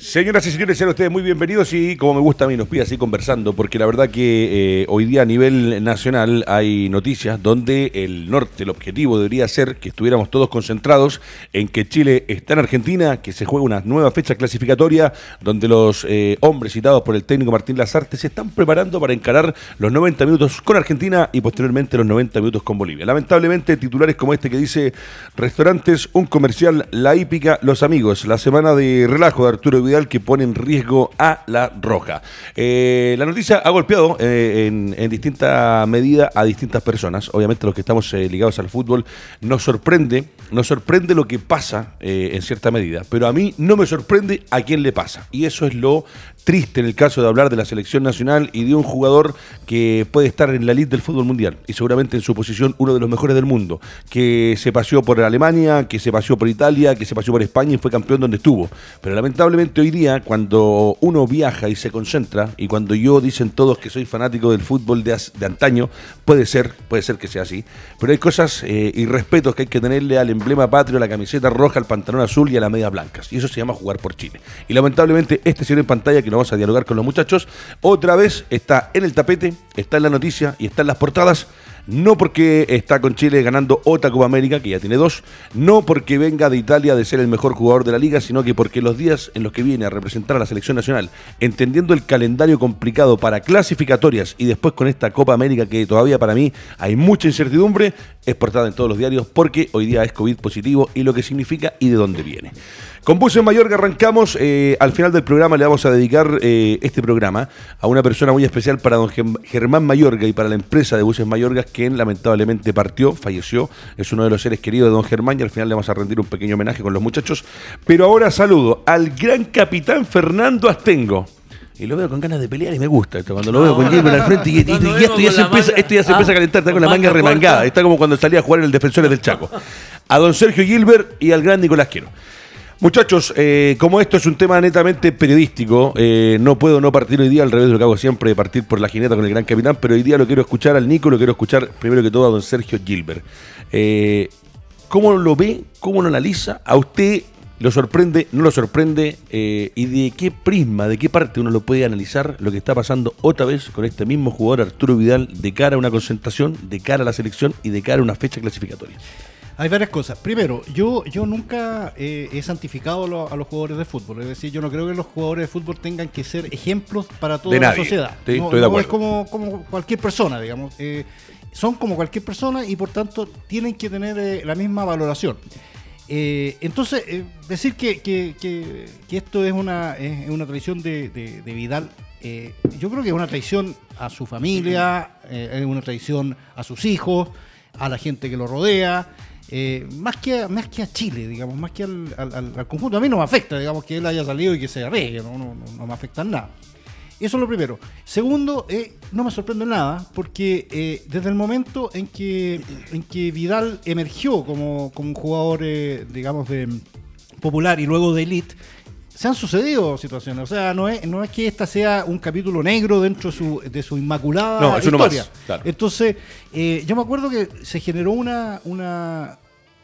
Señoras y señores, sean ustedes muy bienvenidos y como me gusta a mí, nos pide así conversando, porque la verdad que eh, hoy día a nivel nacional hay noticias donde el norte, el objetivo debería ser que estuviéramos todos concentrados en que Chile está en Argentina, que se juega una nueva fecha clasificatoria, donde los eh, hombres citados por el técnico Martín Lazarte se están preparando para encarar los 90 minutos con Argentina y posteriormente los 90 minutos con Bolivia. Lamentablemente, titulares como este que dice restaurantes, un comercial, la hípica, los amigos, la semana de relajo de Arturo Vidal que pone en riesgo a la Roja. Eh, la noticia ha golpeado eh, en, distinta medida a distintas personas. Obviamente los que estamos eh, ligados al fútbol nos sorprende, nos sorprende lo que pasa en cierta medida, pero a mí no me sorprende a quién le pasa. Y eso es lo triste en el caso de hablar de la selección nacional y de un jugador que puede estar en la elite del fútbol mundial y seguramente en su posición uno de los mejores del mundo, que se paseó por Alemania, que se paseó por Italia, que se paseó por España y fue campeón donde estuvo. Pero lamentablemente hoy día, cuando uno viaja y se concentra, y cuando yo dicen todos que soy fanático del fútbol de, antaño, puede ser, puede ser que sea así, pero hay cosas eh, y respetos que hay que tenerle al emblema patrio, a la camiseta roja, al pantalón azul y a la media blancas. Y eso se llama jugar por Chile. Y lamentablemente este señor en pantalla que lo vamos a dialogar con los muchachos, otra vez está en el tapete, está en la noticia y está en las portadas. No porque está con Chile ganando otra Copa América, que ya tiene dos, no porque venga de Italia de ser el mejor jugador de la liga, sino que porque los días en los que viene a representar a la selección nacional, entendiendo el calendario complicado para clasificatorias y después con esta Copa América que todavía para mí hay mucha incertidumbre, es portada en todos los diarios porque hoy día es COVID positivo y lo que significa y de dónde viene. Con Buses Mayorga arrancamos. Eh, al final del programa le vamos a dedicar eh, este programa a una persona muy especial para don Germán Mayorga y para la empresa de Buses Mayorga, quien lamentablemente partió, falleció. Es uno de los seres queridos de don Germán y al final le vamos a rendir un pequeño homenaje con los muchachos. Pero ahora saludo al gran capitán Fernando Astengo. Y lo veo con ganas de pelear y me gusta esto. Cuando lo veo con Gilbert al frente y, esto, ya se empieza, esto ya se empieza a calentar, está con la manga remangada. Está como cuando salía a jugar en el Defensores del Chaco. A don Sergio Gilbert y al gran Nicolás Quiero. Muchachos, eh, como esto es un tema netamente periodístico, eh, no puedo no partir hoy día, al revés de lo que hago siempre, de partir por la jineta con el gran capitán, pero hoy día lo quiero escuchar al Nico, lo quiero escuchar primero que todo a don Sergio Gilbert. Eh, ¿Cómo lo ve? ¿Cómo lo analiza? ¿A usted lo sorprende? ¿No lo sorprende? ¿Y de qué prisma, de qué parte uno lo puede analizar lo que está pasando otra vez con este mismo jugador Arturo Vidal de cara a una concentración, de cara a la selección y de cara a una fecha clasificatoria? Hay varias cosas. Primero, yo, yo nunca eh, he santificado a los jugadores de fútbol. Es decir, yo no creo que los jugadores de fútbol tengan que ser ejemplos para toda la sociedad. no, es como, como, cualquier persona, digamos. Eh, son como cualquier persona y por tanto tienen que tener eh, la misma valoración. Entonces, decir que, que, esto es una, es una traición de, Vidal, yo creo que es una traición a su familia, es una traición a sus hijos, a la gente que lo rodea. Eh, más, que a, más que a Chile, digamos, más que al, conjunto. A mí no me afecta, digamos, que él haya salido y que se arregle, no, no, no, me afecta en nada. Eso es lo primero. Segundo, eh, no me sorprende nada, porque eh, desde el momento en que, en que Vidal emergió como, como un jugador, digamos, de popular y luego de elite, se han sucedido situaciones. O sea, no es, no es que esta sea un capítulo negro dentro de su, de su inmaculada no, historia. Entonces, yo me acuerdo que se generó una, una,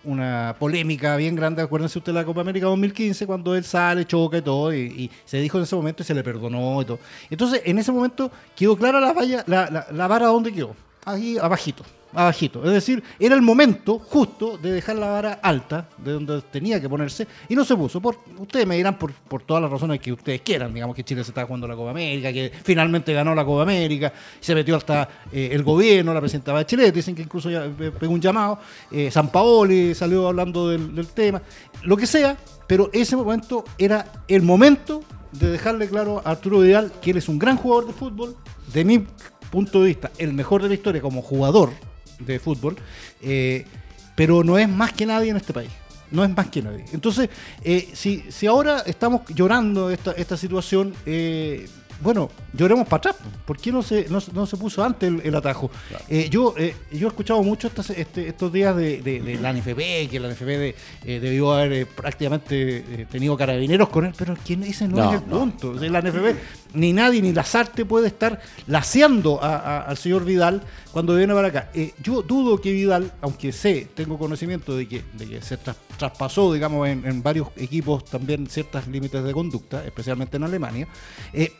una polémica bien grande, acuérdense usted de la Copa América 2015, cuando él sale, choca y todo, y, se dijo en ese momento y se le perdonó y todo. Entonces, en ese momento quedó clara la, valla, la, la, la vara donde quedó, ahí abajito abajito. Es decir, era el momento justo de dejar la vara alta, de donde tenía que ponerse, y no se puso. Por, ustedes me dirán por, por todas las razones que ustedes quieran, digamos que Chile se está jugando la Copa América, que finalmente ganó la Copa América, se metió hasta eh, el gobierno, la presidenta Bachelet, dicen que incluso ya eh, pegó un llamado, eh, San Paoli salió hablando del, del tema, lo que sea, pero ese momento era el momento de dejarle claro a Arturo Vidal que él es un gran jugador de fútbol, de mi punto de vista, el mejor de la historia como jugador, de fútbol, eh, pero no es más que nadie en este país. No es más que nadie. Entonces, eh, si, si ahora estamos llorando esta, esta situación, eh, bueno, lloremos para atrás. ¿Por qué no se, no, se puso antes el, atajo? Eh, yo, eh, yo he escuchado mucho este, estos días de, la NFP, que la NFP de, eh, debió haber prácticamente tenido carabineros con él, pero quien dice no, es el punto. la NFP, ni nadie, ni la SARTE puede estar laseando al señor Vidal cuando viene para acá. yo dudo que Vidal, aunque sé, tengo conocimiento de que, se traspasó, digamos, en, en, varios equipos también ciertos límites de conducta, especialmente en Alemania, eh,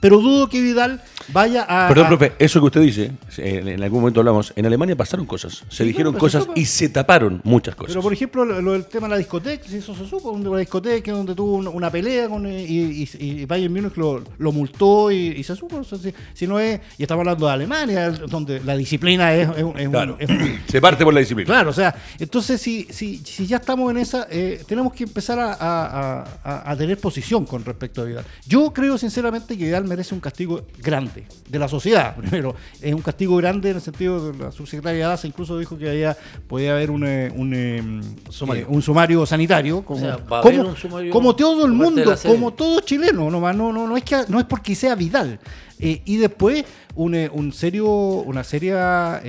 pero dudo que Vidal vaya a. Perdón, profe, eso que usted dice, en, algún momento hablamos, en Alemania pasaron cosas, se dijeron cosas y se taparon muchas cosas. Pero por ejemplo, lo, del tema de la discoteca, eso se supo, donde la discoteca, donde tuvo una, pelea con, y, y, y, Bayern Múnich lo, lo multó y, se supo. si, no es, y estamos hablando de Alemania, donde la disciplina es. claro, se parte por la disciplina. Claro, o sea, entonces si, si, si ya estamos en esa, eh, tenemos que empezar a, a, a tener posición con respecto a Vidal. Yo creo sinceramente que Vidal merece un castigo grande de la sociedad. Primero, es un castigo grande en el sentido de la subsecretaria Daza incluso dijo que había, podía haber un, eh, un, eh, sumario. Eh, un sumario sanitario, como, como, todo el mundo, como todo chileno, no, no, no, es que no es porque sea Vidal. y después un, un serio, una seria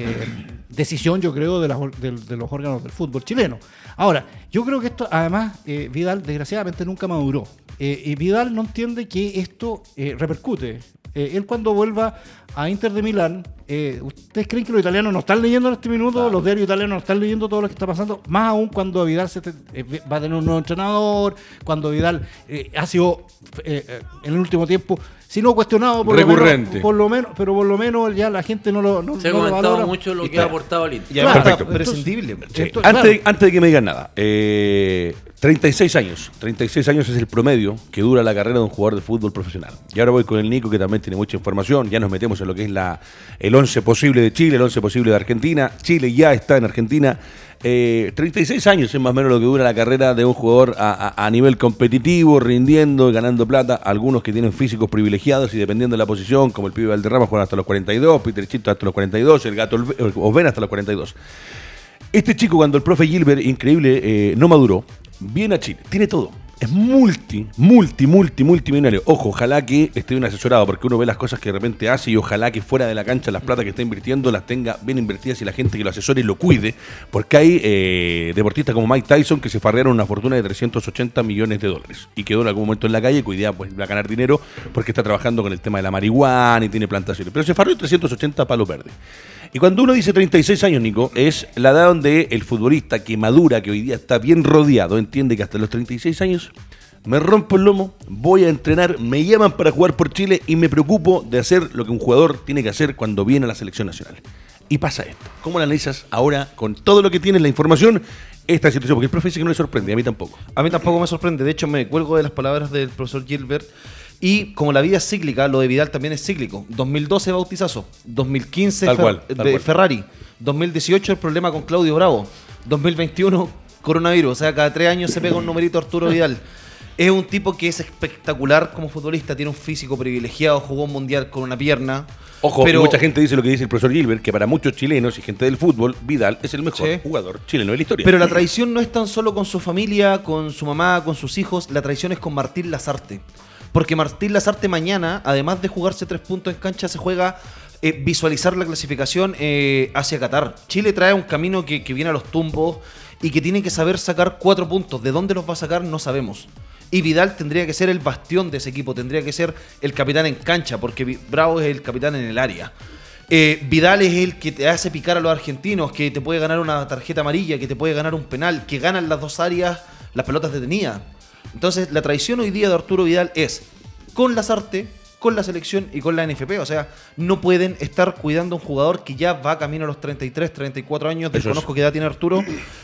decisión, yo creo, de, de, los órganos del fútbol chileno. Ahora, yo creo que esto, además, Vidal desgraciadamente nunca maduró. Eh, y Vidal no entiende que esto eh, repercute. Eh, él cuando vuelva a Inter de Milán, ¿ustedes creen que los italianos no están leyendo en este minuto? Los diarios italianos no están leyendo todo lo que está pasando. Más aún cuando Vidal se va a tener un nuevo entrenador, cuando Vidal ha sido en el último tiempo si no cuestionado por Recurrente. Lo menos, por lo menos, pero por lo menos ya la gente no lo no, Se ha comentado mucho lo que ha aportado al Inter. Ya Perfecto. prescindible. antes, antes, de que me digan nada, eh, 36 años. 36 años es el promedio que dura la carrera de un jugador de fútbol profesional. Y ahora voy con el Nico, que también tiene mucha información. Ya nos metemos en lo que es la, el 11 posible de Chile, el 11 posible de Argentina. Chile ya está en Argentina. 36 eh, años es más o menos lo que dura la carrera de un jugador a, nivel competitivo, rindiendo, ganando plata. Algunos que tienen físicos privilegiados y dependiendo de la posición, como el pibe Valderrama, juegan hasta los 42, Peter Chito hasta los 42, el gato Osven hasta los 42. Este chico, cuando el profe Gilbert, increíble, eh, no maduró, viene a Chile, tiene todo es multi, multi, multi, multimillonario. Ojo, ojalá que esté bien asesorado, porque uno ve las cosas que de repente hace y ojalá que fuera de la cancha las plata que está invirtiendo las tenga bien invertidas y la gente que lo asesore lo cuide, porque hay eh, deportistas como Mike Tyson que se farrearon una fortuna de 380 millones de dólares y quedó en algún momento en la calle, cuidado, pues va a ganar dinero porque está trabajando con el tema de la marihuana y tiene plantaciones, pero se farreó 380 palos verdes. Y cuando uno dice 36 años, Nico, es la edad donde el futbolista que madura, que hoy día está bien rodeado, entiende que hasta los 36 años me rompo el lomo, voy a entrenar, me llaman para jugar por Chile y me preocupo de hacer lo que un jugador tiene que hacer cuando viene a la selección nacional. Y pasa esto. ¿Cómo lo analizas ahora con todo lo que tienes, la información, esta situación? Porque el profe dice que no le sorprende, a mí tampoco. A mí tampoco me sorprende. De hecho, me cuelgo de las palabras del profesor Gilbert y como la vida es cíclica, lo de Vidal también es cíclico. 2012 bautizazo, 2015 de Ferrari, 2018 el problema con Claudio Bravo, 2021 coronavirus, o sea, cada tres años se pega un numerito Arturo Vidal. Es un tipo que es espectacular como futbolista, tiene un físico privilegiado, jugó un mundial con una pierna. Ojo, pero mucha gente dice lo que dice el profesor Gilbert, que para muchos chilenos y gente del fútbol, Vidal es el mejor jugador chileno de la historia. Pero la traición no es tan solo con su familia, con su mamá, con sus hijos, la traición es con Martín Lazarte. Porque Martín Lazarte mañana, además de jugarse tres puntos en cancha, se juega eh, visualizar la clasificación eh, hacia Qatar. Chile trae un camino que, viene a los tumbos y que tiene que saber sacar cuatro puntos. ¿De dónde los va a sacar? No sabemos. Y Vidal tendría que ser el bastión de ese equipo, tendría que ser el capitán en cancha, porque Bravo es el capitán en el área. Eh, Vidal es el que te hace picar a los argentinos, que te puede ganar una tarjeta amarilla, que te puede ganar un penal, que gana en las dos áreas las pelotas detenidas. Entonces, la traición hoy día de Arturo Vidal es con las artes, con la selección y con la NFP. O sea, no pueden estar cuidando a un jugador que ya va camino a los 33, 34 años. Desconozco qué edad tiene Arturo,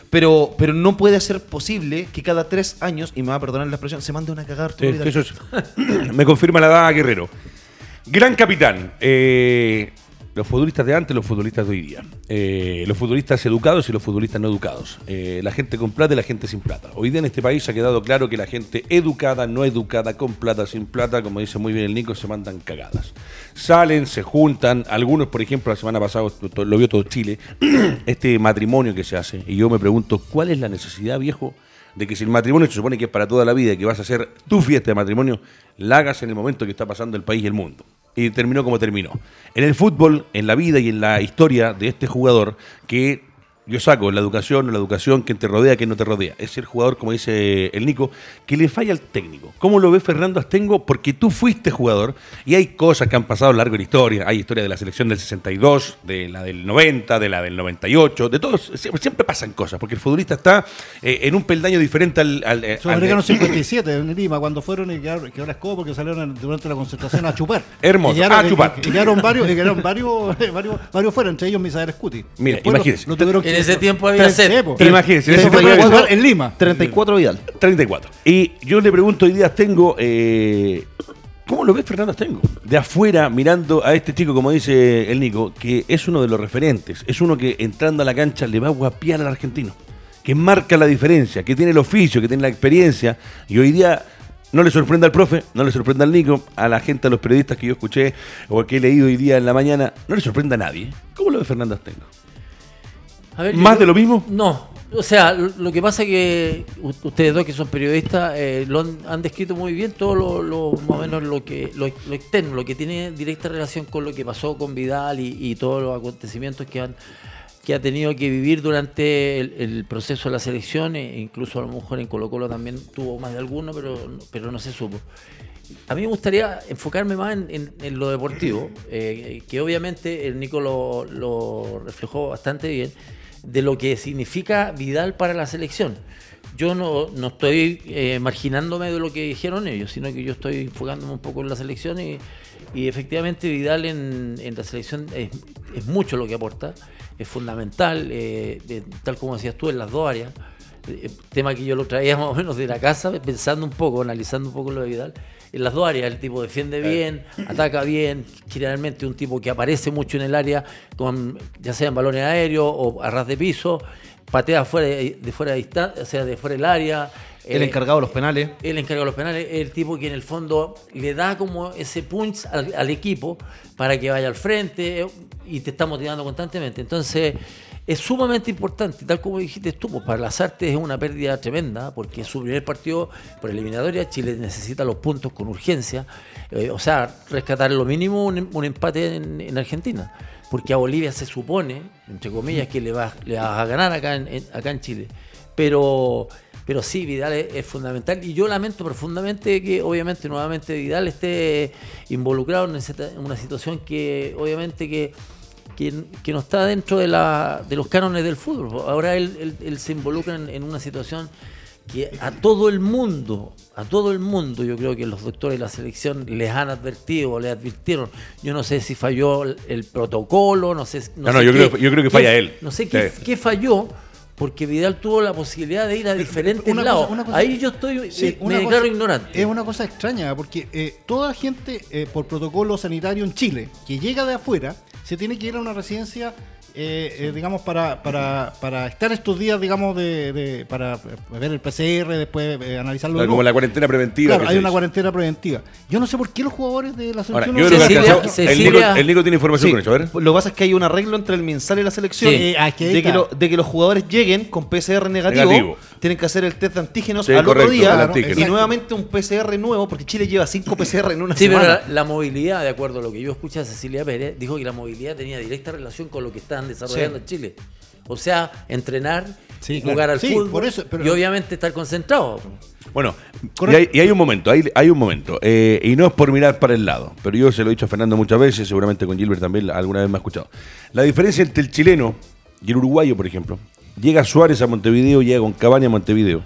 pero, pero no puede ser posible que cada tres años, y me va a perdonar la expresión, se mande una cagada Arturo Vidal. Eso me confirma la edad, Guerrero. Gran capitán. Eh, los futbolistas de antes, los futbolistas de hoy día. Eh, los futbolistas educados y los futbolistas no educados. Eh, la gente con plata y la gente sin plata. Hoy día en este país ha quedado claro que la gente educada, no educada, con plata, sin plata, como dice muy bien el Nico, se mandan cagadas. Salen, se juntan. Algunos, por ejemplo, la semana pasada lo vio todo Chile, este matrimonio que se hace. Y yo me pregunto, ¿cuál es la necesidad, viejo? de que si el matrimonio se supone que es para toda la vida y que vas a hacer tu fiesta de matrimonio, la hagas en el momento que está pasando el país y el mundo. Y terminó como terminó. En el fútbol, en la vida y en la historia de este jugador que yo saco la educación, la educación, quien te rodea, quien no te rodea. Es el jugador, como dice el Nico, que le falla al técnico. ¿Cómo lo ve Fernando Astengo? Porque tú fuiste jugador y hay cosas que han pasado a lo largo de la historia. Hay historia de la selección del 62, de la del 90, de la del 98, de todos. Siempre pasan cosas, porque el futbolista está eh, en un peldaño diferente al. al, eh, al 57 en Lima, cuando fueron y quedaron, quedaron escobo porque salieron durante la concentración a chupar. Hermoso, a chupar. Y quedaron varios, y quedaron varios, varios, varios fuera, entre ellos Misael Scuti. Mira, imagínense en ese tiempo había sed. Imagínense. en Lima. 34 Vidal. 34. Y yo le pregunto hoy día tengo eh, ¿Cómo lo ves Fernando Astengo? De afuera, mirando a este chico, como dice el Nico, que es uno de los referentes, es uno que entrando a la cancha le va a guapiar al argentino, que marca la diferencia, que tiene el oficio, que tiene la experiencia, y hoy día no le sorprende al profe, no le sorprende al Nico, a la gente, a los periodistas que yo escuché o que he leído hoy día en la mañana, no le sorprende a nadie. ¿Cómo lo ve Fernando ¿Más de lo mismo? No. O sea, lo que pasa es que ustedes dos que son periodistas eh, lo han, descrito muy bien todo lo, más o menos lo que lo, externo, lo que tiene directa relación con lo que pasó con Vidal y, todos los acontecimientos que han que ha tenido que vivir durante el, proceso de la selección, e incluso a lo mejor en Colo Colo también tuvo más de alguno, pero, pero no se supo. A mí me gustaría enfocarme más en, lo deportivo, eh, que obviamente el Nico lo, lo reflejó bastante bien de lo que significa Vidal para la selección. Yo no, no estoy eh, marginándome de lo que dijeron ellos, sino que yo estoy enfocándome un poco en la selección y, efectivamente Vidal en, la selección es, mucho lo que aporta, es fundamental, eh, tal como decías tú, en las dos áreas. Eh, tema que yo lo traía más o menos de la casa, pensando un poco, analizando un poco lo de Vidal en las dos áreas. El tipo defiende bien, ataca bien, generalmente un tipo que aparece mucho en el área, con, ya sea en balones aéreos o a ras de piso, patea fuera de, fuera de distancia, o sea, de fuera del área. El eh, encargado de los penales. El encargado de los penales, el tipo que en el fondo le da como ese punch al equipo para que vaya al frente y te está motivando constantemente. Entonces, es sumamente importante, tal como dijiste tú, pues para las artes es una pérdida tremenda, porque es su primer partido por eliminatoria, Chile necesita los puntos con urgencia, eh, o sea, rescatar lo mínimo un, empate en, Argentina, porque a Bolivia se supone, entre comillas, que le va, le va a ganar acá en, acá en Chile, pero, pero sí, Vidal es, fundamental, y yo lamento profundamente que obviamente nuevamente Vidal esté involucrado en una situación que obviamente que que, no está dentro de, la, de los cánones del fútbol. Ahora él, él, se involucra en, una situación que a todo el mundo, a todo el mundo, yo creo que los doctores de la selección les han advertido o le advirtieron. Yo no sé si falló el, protocolo, no sé. No, no, yo, creo, yo, creo, que falla él. No sé qué, qué, falló. Porque Vidal tuvo la posibilidad de ir a diferentes lados. Ahí yo estoy, eh, me declaro ignorante. Es una cosa extraña, porque eh, toda gente eh, por protocolo sanitario en Chile que llega de afuera se tiene que ir a una residencia eh, eh, digamos, para, para, para estar estos días, digamos, de, para ver el PCR, después eh, analizarlo. como la cuarentena preventiva. Claro, hay una cuarentena preventiva. Yo no sé por qué los jugadores de la selección... el, Nico, tiene información con eso, a ver. Lo que pasa es que hay un arreglo entre el MinSal y la selección de, que de que los jugadores lleguen con PCR negativo, tienen que hacer el test de antígenos al otro día y nuevamente un PCR nuevo, porque Chile lleva cinco PCR en una semana. Sí, pero la, movilidad, de acuerdo a lo que yo escuché a Cecilia Pérez, dijo que la movilidad tenía directa relación con lo que están desarrollando en Chile. O sea, entrenar, jugar al fútbol y obviamente estar concentrado. Bueno, y hay, un momento, hay, hay un momento, eh, y no es por mirar para el lado, pero yo se lo he dicho a Fernando muchas veces, seguramente con Gilbert también alguna vez me ha escuchado. La diferencia entre el chileno y el uruguayo, por ejemplo, llega Suárez a Montevideo, llega con Cabaña a Montevideo,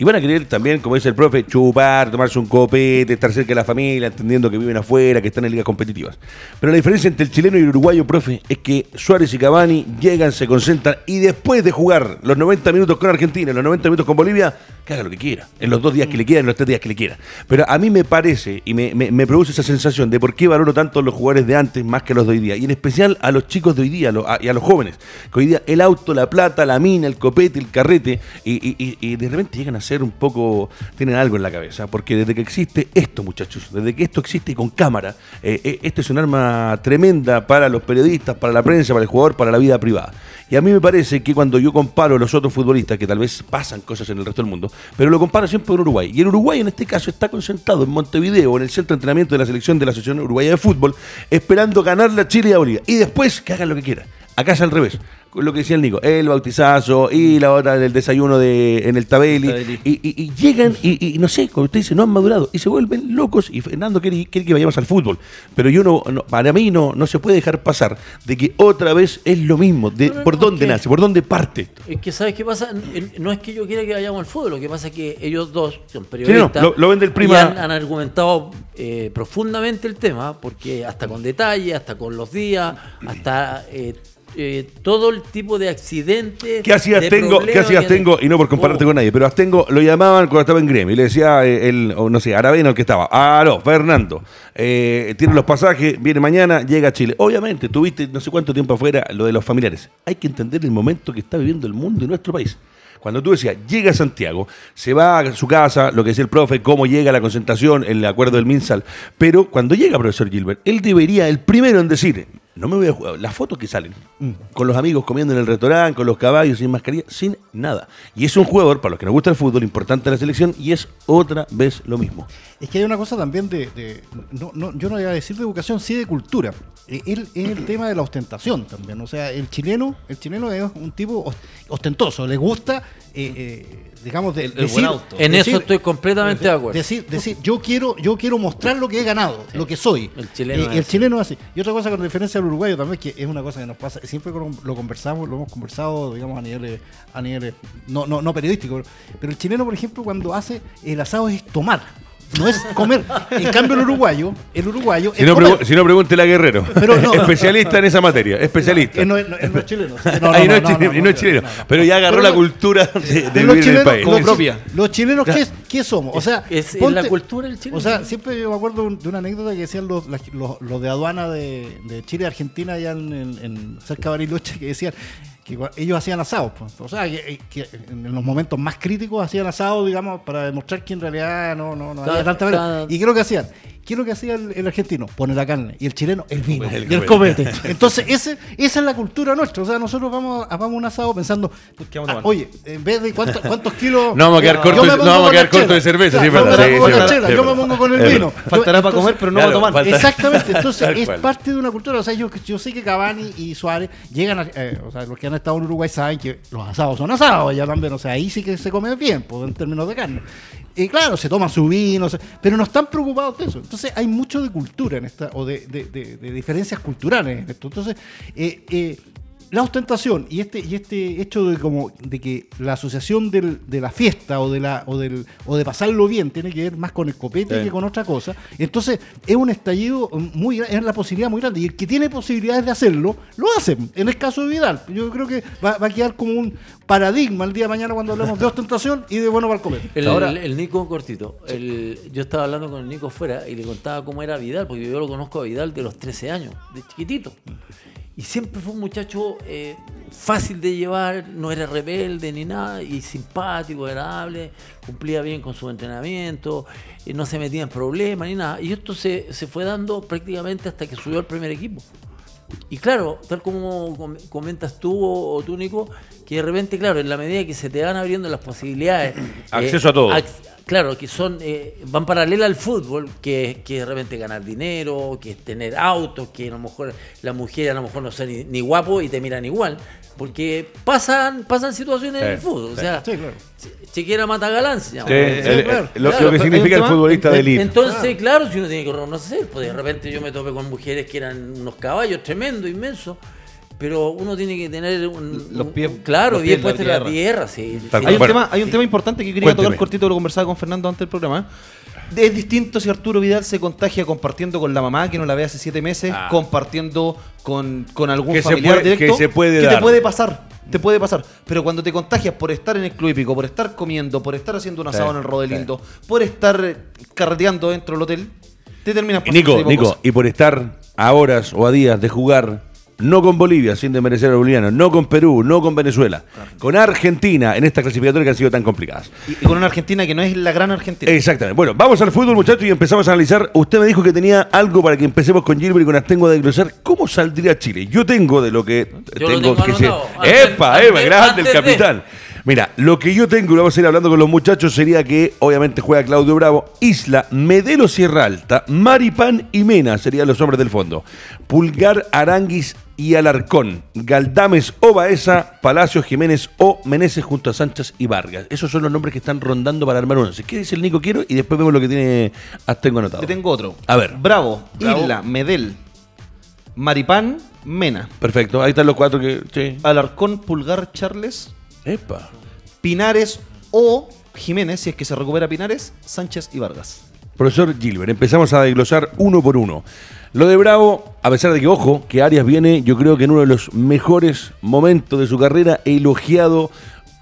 y van a querer también, como dice el profe, chupar, tomarse un copete, estar cerca de la familia, entendiendo que viven afuera, que están en ligas competitivas. Pero la diferencia entre el chileno y el uruguayo, profe, es que Suárez y Cavani llegan, se concentran y después de jugar los 90 minutos con Argentina, los 90 minutos con Bolivia, que haga lo que quiera, en los dos días que le quieran, en los tres días que le quiera. Pero a mí me parece y me, produce esa sensación de por qué valoro tanto a los jugadores de antes más que a los de hoy día. Y en especial a los chicos de hoy día y a los jóvenes. Que hoy día el auto, la plata, la mina, el copete, el carrete, y, y de repente llegan a ser un poco, tienen algo en la cabeza, porque desde que existe esto, muchachos, desde que esto existe con cámara, eh, eh, esto es un arma tremenda para los periodistas, para la prensa, para el jugador, para la vida privada. Y a mí me parece que cuando yo comparo a los otros futbolistas, que tal vez pasan cosas en el resto del mundo, pero lo comparo siempre con Uruguay. Y el Uruguay en este caso está concentrado en Montevideo, en el centro de entrenamiento de la selección de la Asociación Uruguaya de Fútbol, esperando ganar la Chile y a Bolivia. Y después que hagan lo que quieran. Acá es al revés. Lo que decía el Nico, el bautizazo y la hora del desayuno de, en el Tabeli. Tabeli. Y, y- y llegan y, y no sé, como usted dice, no han madurado y se vuelven locos. Y Fernando quiere, quiere que vayamos al fútbol. Pero yo no, no- para mí no, no se puede dejar pasar de que otra vez es lo mismo. De, No, no, ¿Por no, dónde que- nace? ¿Por dónde parte? Es que, ¿sabes qué pasa? No es que yo quiera que vayamos al fútbol, lo que pasa es que ellos dos son no, periodistas. lo- lo vende el prima- y han, han argumentado eh, profundamente el tema, porque hasta con detalle, hasta con los días, hasta eh, eh, todo el tipo de accidentes. ¿Qué hacías tengo? ¿Qué hacías tengo? Y no por compararte Oh, con nadie, pero Astengo lo llamaban cuando estaba en gremio y le decía eh, el, no sé, Aravena el que estaba, aló, Fernando, eh, tiene los pasajes, viene mañana, llega a Chile. Obviamente, tuviste no sé cuánto tiempo afuera lo de los familiares. Hay que entender el momento que está viviendo el mundo y nuestro país. Cuando tú decías, llega a Santiago, se va a su casa, lo que decía el profe, cómo llega la concentración, el acuerdo del MinSal, pero cuando llega profesor Gilbert, él debería, el primero en decir, no me voy a jugar, las fotos que salen, con los amigos comiendo en el restaurante, con los caballos, sin mascarilla, sin nada. Y es un jugador, para los que nos gusta el fútbol, importante en la selección, y es otra vez lo mismo. Es que hay una cosa también de, de- no, no, yo no iba a decir de educación, sí de cultura. Él- es el tema de la ostentación también. O sea, el chileno, el chileno es un tipo os- ostentoso, le gusta, eh, eh, digamos, de, El- buen auto. En eso estoy completamente de acuerdo. Decir, decir, yo quiero, yo quiero mostrar lo que he ganado, lo que soy. El chileno Eh, es el así. chileno es así. Y otra cosa con diferencia al uruguayo también, que es una cosa que nos pasa, siempre lo conversamos, lo hemos conversado, digamos, a niveles, a niveles no, no, no periodísticos, pero el chileno, por ejemplo, cuando hace el asado es tomar. No es comer. En cambio, el uruguayo, el uruguayo Si es no, comer. si no pregúntele a Guerrero. Pero no. Especialista en esa materia, especialista. No, no- es chileno. No, Ahí no es chileno, y no es chileno. no, no. Pero ya agarró Pero la cultura de, de Los vivir en el chilenos, país. como propia. los chilenos, ¿qué, qué somos? O sea, Es- es ponte- la cultura del chileno. O sea, siempre yo me acuerdo de una anécdota que decían los, los, los de aduana de, de Chile y Argentina, allá en, en- en cerca de Bariloche, que decían que ellos hacían asados. pues. O sea, que, que en los momentos más críticos hacían asados, digamos, para demostrar que en realidad no, no, no había tanta verdad. ¿Y lo que hacían? ¿Qué es lo que hacía el, el argentino? Poner la carne. Y el chileno, el vino. El y el copete. Entonces, ese, esa es la cultura nuestra. O sea, nosotros vamos a, vamos a un asado pensando, ¿Qué vamos a ah, tomar? oye, en vez de cuántos, cuántos kilos. No vamos a quedar cortos- no vamos a quedar chela. de cerveza, sí, Claro, verdad, yo me sí, pongo con sí, la chela, yo me pongo con el vino. Faltará para comer, pero no Claro, para tomar. falta- Exactamente, entonces es cual. parte de una cultura. O sea, yo, yo sé que Cavani y Suárez llegan a. eh, o sea, los que han estado en Uruguay saben que los asados son asados allá también. O sea, ahí sí que se come bien, pues, en términos de carne. Claro, se toma su vino, pero no están preocupados de eso. Entonces hay mucho de cultura en esta, o de- de diferencias culturales en esto. Entonces, eh, eh, la ostentación y este y este hecho de como de que la asociación del- de la fiesta o de la o del o de pasarlo bien tiene que ver más con el copete Sí. que con otra cosa entonces es un estallido muy es la posibilidad muy grande y el que tiene posibilidades de hacerlo lo hace en el caso de Vidal yo creo que va, va a quedar como un paradigma el día de mañana cuando hablemos de ostentación y de bueno para el copete El, Ahora, el- el Nico cortito. El- yo estaba hablando con el Nico fuera y le contaba cómo era Vidal, porque yo lo conozco a Vidal de los 13 años, de chiquitito. Y siempre fue un muchacho eh, fácil de llevar, no era rebelde ni nada, y simpático, agradable, cumplía bien con su entrenamiento, eh, no se metía en problemas ni nada. Y esto se, se fue dando prácticamente hasta que subió al primer equipo. Y claro, tal como com- comentas tú o, o tú, Nico, que de repente, claro, en la medida que se te van abriendo las posibilidades. Acceso a todo. Claro, que son eh, van paralela al fútbol, que, que de repente ganar dinero, que es tener autos, que a lo mejor la mujer a lo mejor no son ni, ni guapo y te miran igual. Porque pasan, pasan situaciones en el Sí, fútbol. O sea, sí, claro. che- chequera mata galán se llama. Sí, el- claro. el- lo, Claro, lo que significa el futbolista de elite. Entonces, claro, si uno tiene que reconocer, pues de repente yo me topé con mujeres que eran unos caballos tremendos, inmensos, pero uno tiene que tener un, Los pies- un- claro, los bien pies en la puesto en la tierra. sí. Sí. Hay un, Bueno, tema, hay un tema importante que quería cuénteme. tocar cortito, lo conversaba con Fernando antes del programa. Es distinto si Arturo Vidal se contagia compartiendo con la mamá que no la ve hace siete meses, Ah. compartiendo con, con algún Que se familiar puede- directo. que se puede te dar. puede pasar, te puede pasar. Pero cuando te contagias por estar en el club hípico, por estar comiendo, por estar haciendo un asado Sí, en el Rodelindo, por estar carreteando dentro del hotel, te terminas pasando Nico, Nico, cosas. y por estar a horas o a días de jugar no con Bolivia, sin desmerecer a los bolivianos, no con Perú, no con Venezuela, con Argentina en estas clasificatorias que han sido tan complicadas. Y, y con una Argentina que no es la gran Argentina. Exactamente. Bueno, vamos al fútbol, muchachos, y empezamos a analizar. Usted me dijo que tenía algo para que empecemos con Gilbert y con Astengo a desglosar cómo saldría Chile. Yo tengo de lo que Yo lo tengo que ser. ¡Epa, epa! antes- Grande el antes de- capitán. Mira, lo que yo tengo, y lo vamos a ir hablando con los muchachos, sería que obviamente juega Claudio Bravo, Isla, Medelo Sierra Alta, Maripán y Mena serían los hombres del fondo. Pulgar, Aranguis y Alarcón. Galdames o Baeza, Palacios, Jiménez o Meneses junto a Sánchez y Vargas. Esos son los nombres que están rondando para armar un once. ¿Qué dice el Nico Quiero? Y después vemos lo que tiene Astengo anotado. Te tengo otro. A ver. Bravo, Bravo. Isla, Medel, Maripán, Mena. Perfecto, ahí están los cuatro que... Sí. Alarcón, Pulgar, Charles, Epa. Pinares o Jiménez, si es que se recupera Pinares, Sánchez y Vargas. Profesor Gilbert, empezamos a desglosar uno por uno. Lo de Bravo, a pesar de que, ojo, que Arias viene, yo creo que en uno de los mejores momentos de su carrera, elogiado.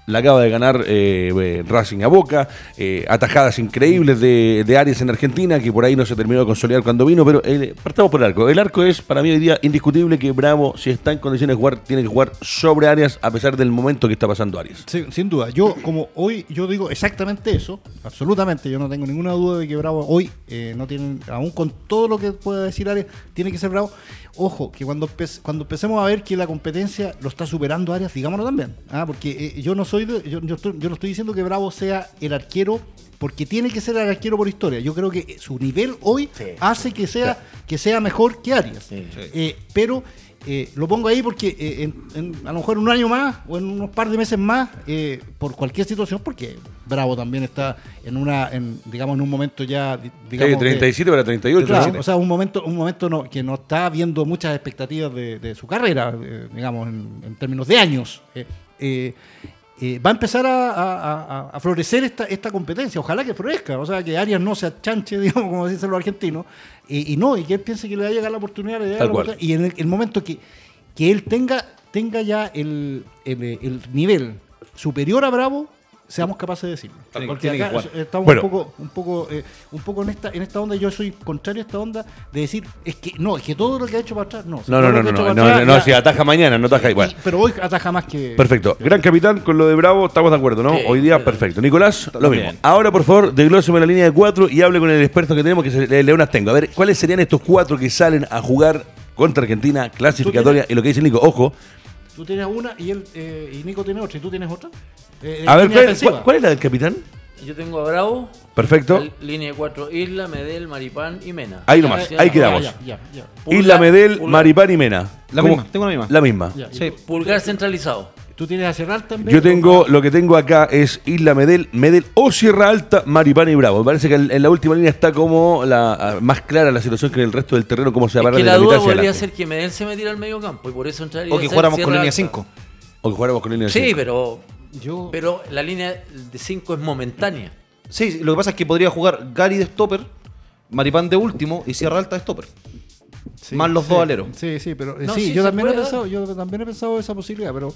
La acaba de ganar eh, eh, Racing a Boca, eh, atajadas increíbles de, de Arias en Argentina, que por ahí no se terminó de consolidar cuando vino, pero eh, partamos por el arco. El arco es para mí hoy día indiscutible que Bravo, si está en condiciones de jugar, tiene que jugar sobre Arias a pesar del momento que está pasando Arias. Sin duda. Yo, como hoy, yo digo exactamente eso, absolutamente. Yo no tengo ninguna duda de que Bravo hoy no tienen, aún con todo lo que pueda decir Arias, tiene que ser Bravo. Ojo, que cuando, cuando empecemos a ver que la competencia lo está superando Arias, digámoslo también. ¿ah? Porque eh, yo no soy de- yo, yo estoy- yo no estoy diciendo que Bravo sea el arquero porque tiene que ser el arquero por historia. Yo creo que su nivel hoy hace que sea, que sea mejor que Arias. Eh, pero eh, lo pongo ahí porque eh, en- en- a lo mejor en un año más o en unos par de meses más, eh, por cualquier situación, porque Bravo también está en una, en, digamos, en un momento ya, di- digamos, Sí, de- 37 para 38. Claro, o sea, un momento, un momento no, que no está viendo muchas expectativas de, de su carrera, digamos, en términos de años. Eh, va a empezar a, a- a- a florecer esta, esta competencia. Ojalá que florezca. O sea, que Arias no se achanche, digamos, como dicen los argentinos. Y, y no, y que él piense que le va a llegar la oportunidad. le va a la oportunidad. Y en el, el momento que, que él tenga, tenga ya el, el, el nivel superior a Bravo, seamos capaces de decirlo. Tiene- Porque acá jugar. estamos Bueno. un poco, un poco, eh, un poco en esta, en esta onda. Yo soy contrario a esta onda de decir, es que no, es que todo lo que ha hecho para atrás, no. No, no, no, no, no, no, no, si ataja mañana, no ataja igual. pero hoy ataja más que. Perfecto. Gran capitán, con lo de Bravo estamos de acuerdo, ¿no? Sí, Hoy día, perfecto. Nicolás, lo mismo. Ahora, por favor, desglóseme la línea de cuatro y hable con el experto que tenemos, que es el Leonas Tengo. A ver, ¿cuáles serían estos cuatro que salen a jugar contra Argentina, clasificatoria? Y lo que dice Nico, ojo. Tú tienes una y él eh, y Nico tiene otra y tú tienes otra. Eh, A ver, ¿cuál, defensiva. cuál- cuál es la del capitán? Yo tengo a Bravo, Perfecto. l- línea de cuatro, Isla, Medel, Maripán y Mena. Ahí nomás, Ya, ahí ya, quedamos. Ya, ya, ya. Pulgar- Isla Medel, Pulgar- Maripán y Mena. La ¿Cómo? misma, tengo la misma. La misma. ya. Sí. Pulgar centralizado. Tú tienes a Cerrar también. Yo tengo, lo que tengo acá es Isla Medel, Medel o Sierra Alta, Maripán y Bravo. Me parece que en en la última línea está como la más clara la situación que en el resto del terreno, cómo se Es va a que la la mitad duda hacia podría ser que Medel se metiera al medio campo y por eso entraría O que jugáramos con Sierra línea Alta. 5. O que jugáramos con línea de Sí, cinco. pero, Yo, pero la línea de 5 es momentánea. Sí, lo que pasa es que podría jugar Gary de stopper, Maripán de último y Sierra Alta de stopper. Sí, Más los sí, dos aleros. Sí, sí, pero eh, No, sí, sí, yo también he pensado, yo también he pensado esa posibilidad, pero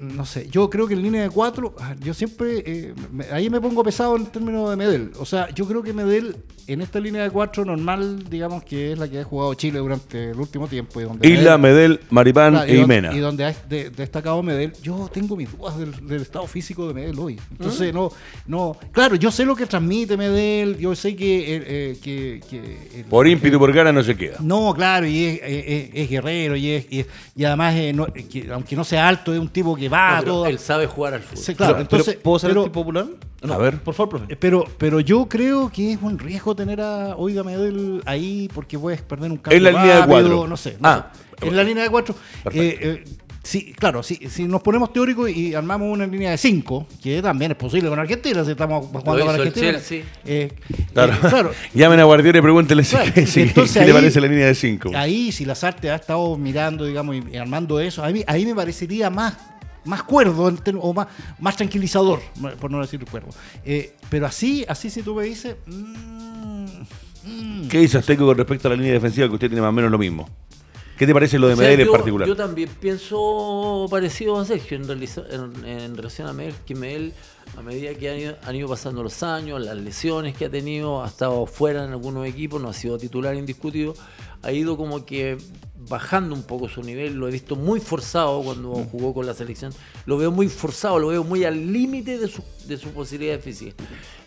no sé, yo creo que en línea de cuatro, ah, yo siempre, eh, me- ahí me pongo pesado en términos de Medel. O sea, yo creo que Medel en esta línea de cuatro normal, digamos que es la que ha jugado Chile durante el último tiempo. Y donde Isla, Medel- Medel, Maripán Claro, y, Mena. Y donde ha de- destacado Medel, yo tengo mis dudas del, del estado físico de Medel hoy. Entonces, no, no, claro, yo sé lo que transmite Medel, yo sé que, eh, eh, que, que el- Por ímpetu y por gana no se queda. no, claro, y es, es- es- es guerrero, y, es, y, es- y además, eh, no- que aunque no sea alto, es un tipo que va No, todo. él sabe jugar al fútbol. Sí, claro, Pero- entonces, pero, ¿Puedo ser pero, el tipo popular? A ver. Por favor, profe. eh, pero, pero yo creo que es un riesgo tener a Oiga Medel ahí porque puedes perder un cambio En la línea de rápido, cuatro. no sé. no Ah, sé. en la línea de cuatro. Perfecto. eh, eh, sí, claro, si, si nos ponemos teóricos y armamos una línea de cinco, que también es posible con Argentina, si estamos jugando con Argentina. Eh, Claro. eh, claro, Llamen a Guardiola y pregúntenle si- Claro, si- entonces qué le parece la línea de 5. Ahí, si Lazarte ha estado mirando, digamos, y, y armando eso, a mí, ahí me parecería más, más cuerdo o más, más tranquilizador, por no decir cuerdo. Eh, pero así, así si tú me dices. mm, mm, ¿Qué dice Azteco con respecto a la línea defensiva que usted tiene más o menos lo mismo? ¿Qué te parece lo de O sea, Medel en particular? Yo también pienso parecido a Sergio en, realiza- en- en relación a Medel, que Medel, a medida que han ido, han ido pasando los años, las lesiones que ha tenido, ha estado fuera en algunos equipos, no ha sido titular indiscutido, ha ido como que bajando un poco su nivel, lo he visto muy forzado cuando Mm. jugó con la selección, lo veo muy forzado, lo veo muy al límite de su, de su posibilidad física.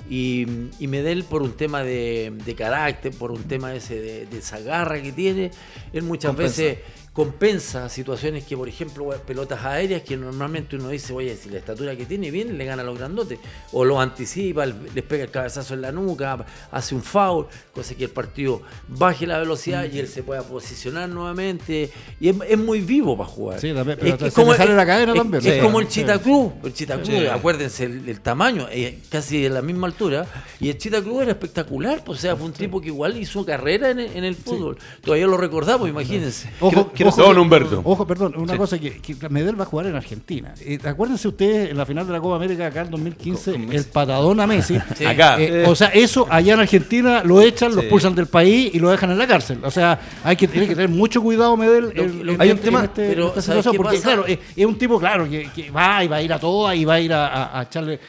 Y, y Medel por un tema de, de carácter, por un tema ese de, de esa garra que tiene, él muchas Compensa. veces compensa situaciones que, por ejemplo, pelotas aéreas que normalmente uno dice, oye, si la estatura que tiene viene, le gana a los grandotes. O los anticipa, les pega el cabezazo en la nuca, hace un foul, cosa que el partido baje la velocidad y él se pueda posicionar nuevamente. Y es, es muy vivo para jugar. Sí, también, pero se le sale la cadena es- también. Es Sí. como el Sí. Chita Cruz. El Chita Cruz, Sí. acuérdense, el, el tamaño, eh, casi de la misma altura. Y el Chita Cruz era espectacular. pues, o sea, fue un tipo que igual hizo carrera en el, en el fútbol. Todavía lo recordamos, imagínense. Ojo, quiero- ojo Don que- Humberto. Ojo, perdón, una cosa que, que Medel va a jugar en Argentina. Eh, acuérdense ustedes en la final de la Copa América acá en 2015, el patadón a Messi. Sí. Acá. Eh, o sea, eso allá en Argentina lo echan, lo expulsan del país y lo dejan en la cárcel. O sea, hay que, tiene que tener mucho cuidado, Medel. Lo- en- lo- en hay un este- tema, en este- pero en esta ¿sabes situación, qué porque pasa? claro, es, es un tipo, claro, que, que va y va a ir a todas y va a ir a, a- a echarle.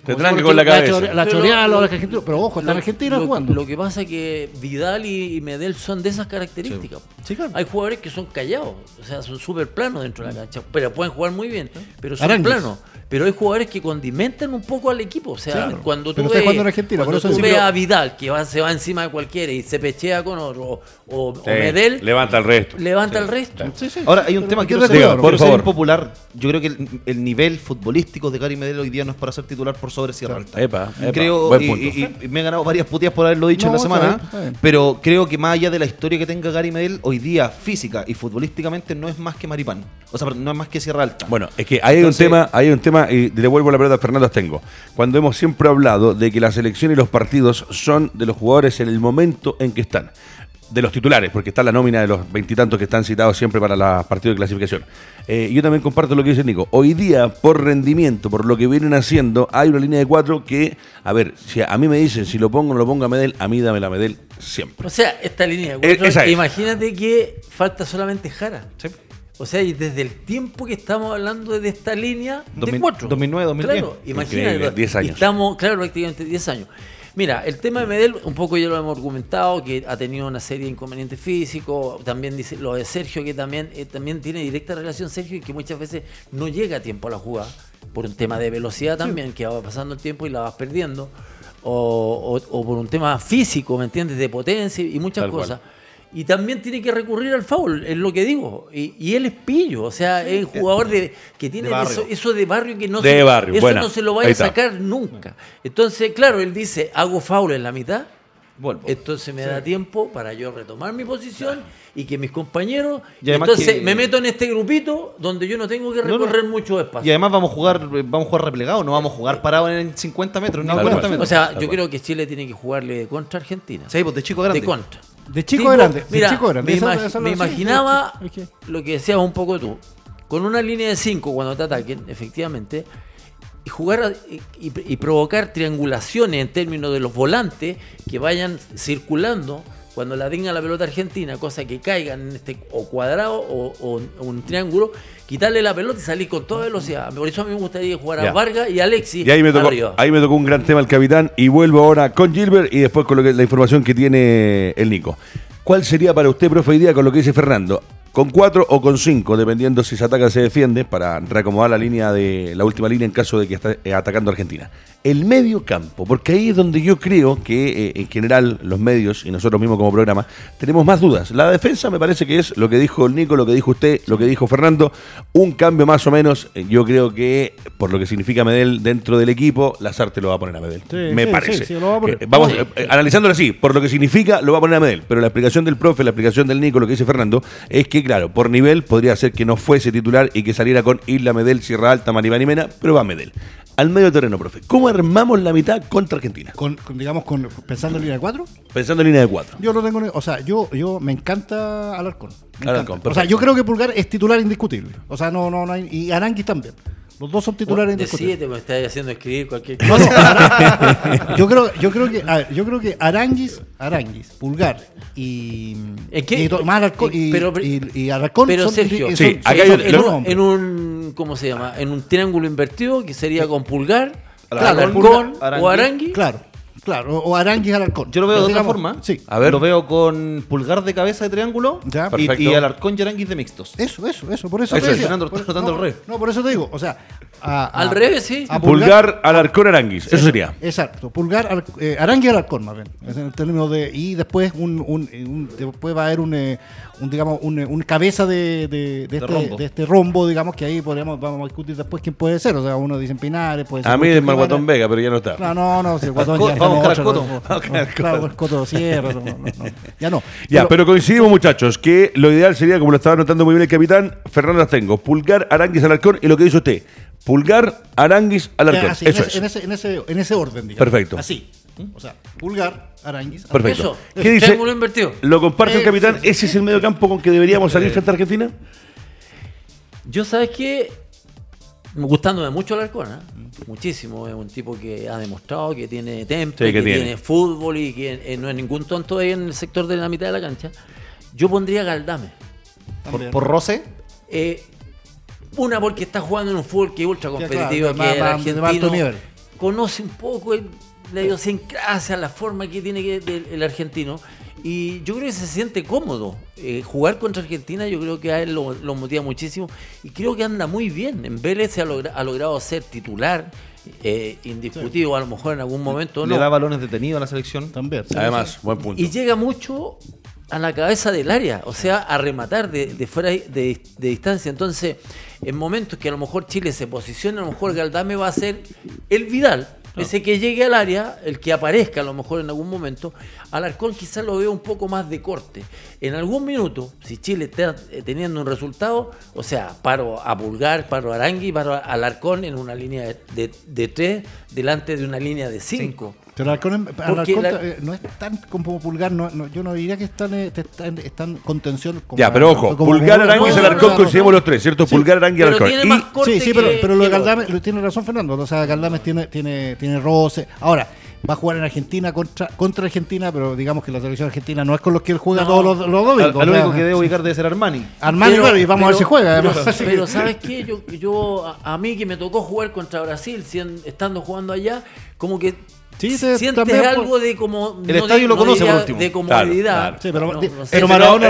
con la cabeza. La choreada a lo- los argentinos. Pero ojo, está en Argentina lo, jugando. Lo que pasa es que Vidal y, y Medel son de esas características. Sí, claro. Hay jugadores que son callados, o sea, son súper planos dentro de la cancha, pero pueden jugar muy bien, pero son Aranguis. planos. Pero hay jugadores que condimentan un poco al equipo. O sea, Claro. cuando tú ves, cuando tú ves a Vidal que va, se va encima de cualquiera y se pechea con otro, o, o- o Sí, Medel, Levanta el resto. levanta el resto. Sí, sí. Ahora, hay un Pero tema que quiero por ser impopular. Yo creo que el, el nivel futbolístico de Gary Medel hoy día no es para ser titular por sobre Sierra Alta. Epa, epa, creo buen y, punto. y- y me he ganado varias puteas por haberlo dicho No, en la semana, pero creo que más allá de la historia que tenga Gary Medel, hoy día física y futbolísticamente no es más que Maripán. O sea, no es más que Sierra Alta. Bueno, es que hay un tema, hay un tema, y le devuelvo la pelota a Fernando Astengo. Cuando hemos siempre hablado de que la selección y los partidos son de los jugadores en el momento en que están. De los titulares, porque está la nómina de los veintitantos que están citados siempre para los partidos de clasificación. Eh, yo también comparto lo que dice Nico. Hoy día, por rendimiento, por lo que vienen haciendo, hay una línea de cuatro que, a ver, si a mí me dicen si lo pongo o no lo pongo a Medel, a mí dame la Medel siempre. O sea, esta línea de Eh, cuatro, es. imagínate que falta solamente Jara. O sea, y desde el tiempo que estamos hablando de esta línea de 2000 cuatro. 2009, 2010. Claro, imagínate. Increíble, 10 años. Estamos, claro, prácticamente 10 años. Mira, el tema de Medel, un poco ya lo hemos argumentado, que ha tenido una serie de inconvenientes físicos. También dice lo de Sergio, que también, eh, también tiene directa relación Sergio y que muchas veces no llega a tiempo a la jugada. Por un tema de velocidad también, que va pasando el tiempo y la vas perdiendo. O, o- o por un tema físico, ¿me entiendes? De potencia y muchas Tal cual. Y también tiene que recurrir al foul, es lo que digo. Y, y él es pillo, o sea, es un jugador de, que tiene De eso, eso de barrio que no, De se, barrio, eso buena. no se lo vaya a sacar nunca. Entonces, claro, él dice, hago foul en la mitad, Vuelvo. entonces me da tiempo para yo retomar mi posición y que mis compañeros... Y entonces que- me meto en este grupito donde yo no tengo que No, no. recorrer mucho espacio. Y además vamos a jugar, vamos a jugar replegado, no vamos a jugar parado en 50 metros, ni Tal 40 cual. metros. o sea, yo creo que Chile tiene que jugarle contra Argentina. Sí, pues de chico grande. De contra. De chico Tipo, grande. de Mira, chico a grande. me, imag- imaginaba lo que decías un poco tú. Con una línea de 5 cuando te ataquen, efectivamente, y jugar y- y provocar triangulaciones en términos de los volantes que vayan circulando cuando la tenga la pelota argentina, cosa que caigan en este o cuadrado o, o un triángulo, quitarle la pelota y salir con toda velocidad. Por eso a mí me gustaría jugar Ya. a Vargas y Alexis Y ahí me, tocó, arriba. ahí me tocó un gran tema el capitán y vuelvo ahora con Gilbert y después con lo que- la información que tiene el Nico. ¿Cuál sería para usted, profe, día con lo que dice Fernando? ¿Con cuatro o con cinco, dependiendo si se ataca o se defiende, para reacomodar la línea de la última línea en caso de que esté eh, atacando a Argentina? El medio campo, porque ahí es donde yo creo que eh, en general los medios y nosotros mismos como programa tenemos más dudas. La defensa me parece que es lo que dijo el Nico, lo que dijo usted, lo que dijo Fernando, un cambio más o menos. eh, Yo creo que por lo que significa Medel dentro del equipo, Lazarte lo va a poner a Medel. Sí, me sí, parece. sí, va a poner. Vamos, eh, eh, analizándolo así, por lo que significa, lo va a poner a Medel. Pero la explicación del profe, la explicación del Nico, lo que dice Fernando, es que, claro, por nivel podría ser que no fuese titular y que saliera con Isla Medel, Sierra Alta, Maribán y Mena, pero va Medel. Al medio terreno, profe. ¿Cómo armamos la mitad contra Argentina? Con, con, digamos, con, pensando en línea de cuatro. Pensando en línea de cuatro. Yo lo tengo, en- o sea, yo, yo me encanta Alarcón. Me Alarcón, encanta. O sea, yo creo que Pulgar es titular indiscutible. O sea, no, no, no hay, y Aranguis también. Los dos son titulares de indiscutibles. 7 me estás haciendo escribir cualquier No, cosa. no, Ara- yo creo, yo creo que, a ver, yo creo que Aranguis, Aranguis, Pulgar y, ¿En qué? y Tomás Alarcón y, Pero- y, y Alarcón Pero son, Sergio, son- Sí, son- acá un- en, un, en un- ¿cómo se llama? En un triángulo invertido que sería con pulgar, Claro, o Arangui. Arangui. Claro. Claro, o, Aranguis Alarcón. Yo lo veo de otra Digamos, forma. Sí. A ver. Lo veo con pulgar de cabeza de triángulo Ya. y, Perfecto. y Alarcón y Aranguis de mixtos. Eso, eso, eso, por eso. Eso te decía. Fernando, Por- no, el revés. No, por eso te digo, o sea, a- a- Al revés, sí. a Pulgar, Alarcón, Aranguis. Eso sería. Exacto, pulgar, al- eh, Aranguis Alarcón más bien, es en términos de y después un, un- un- después va a haber un, eh, un digamos un, eh, un cabeza de, de, de este, rombo. de este rombo, digamos que ahí podríamos vamos a discutir después quién puede ser, o sea, uno dice Pinares, puede ser A mí es Malguatón. Vega, pero ya no está. No, no, no, si el guatón Al ya vamos a en Coto. Claro, el Coto Sierra, no, no, no, ya no. Ya, pero coincidimos, muchachos, que lo ideal sería, como lo estaba notando muy bien el capitán, Fernando Astengo, pulgar, Aranguis, Alarcón, y lo que dice usted, pulgar, Aranguis, Alarcón. así, en, Eso ese, es. en, ese, en, ese, en ese orden, digamos. Perfecto. Así. O sea, pulgar, Aranguis. Perfecto. Eso, ¿Qué dice? invertido. ¿Lo comparte el Eh, capitán? ¿Ese es el medio campo con que deberíamos salir frente a Argentina? Yo sabes que gustándome mucho Alarcón, ¿eh? muchísimo. Es un tipo que ha demostrado que tiene temple, Sí, que que, tiene. tiene. fútbol y que eh, no es ningún tonto ahí en el sector de la mitad de la cancha. Yo pondría a Galdame. Por, por roce. Eh, una porque está jugando en un fútbol que es ultra claro, competitivo, que el alto argentino nivel. conoce un poco el- la idiosincrasia, la forma que tiene que, el argentino. Y yo creo que se siente cómodo. Eh, jugar contra Argentina yo creo que a él lo, lo motiva muchísimo. Y creo que anda muy bien. En Vélez se ha, logra- ha logrado ser titular, eh, indiscutido a lo mejor en algún momento. Le no. da balones detenidos a la selección. También. sí, Además, buen punto. Y llega mucho a la cabeza del área, o sea, a rematar de, de fuera de, de distancia. Entonces, en momentos que a lo mejor Chile se posiciona, a lo mejor Galdame va a ser el Vidal, ese que llegue al área, el que aparezca a lo mejor en algún momento. Alarcón quizás lo veo un poco más de corte. En algún minuto, si Chile está eh, teniendo un resultado, o sea, paro a Pulgar, paro a Arangui, paro a Alarcón en una línea de, de, de tres, delante de una línea de cinco. Pero Alarcón, Alarcón, la- eh, no es tan como Pulgar, no, no, yo no diría que están, eh, están, están con tensión. Como, Ya, pero ojo, como- Pulgar, Aranguis, como- Alarcón, coincidimos los tres, ¿cierto? Sí. Pulgar, Aranguis, Alarcón. Y- más corte Sí, sí, pero, que- pero lo de Galdames, lo tiene razón Fernando, o sea, Galdames tiene, tiene, tiene roce. Ahora, va a jugar en Argentina contra, contra Argentina, pero digamos que la selección argentina no es con los que él juega No. todos los, los domingos. Al, único que debe ubicar debe ser Armani. Armani, Pero- claro, y vamos a ver si juega. además. Pero, ¿sabes qué? Yo, yo a, a mí que me tocó jugar contra Brasil, sien- estando jugando allá, como que Sí, te- sientes también algo de como... El estadio lo conoce por último. De comodidad. Claro, Sí, pero, No, di- no sé. pero Sí, Maradona,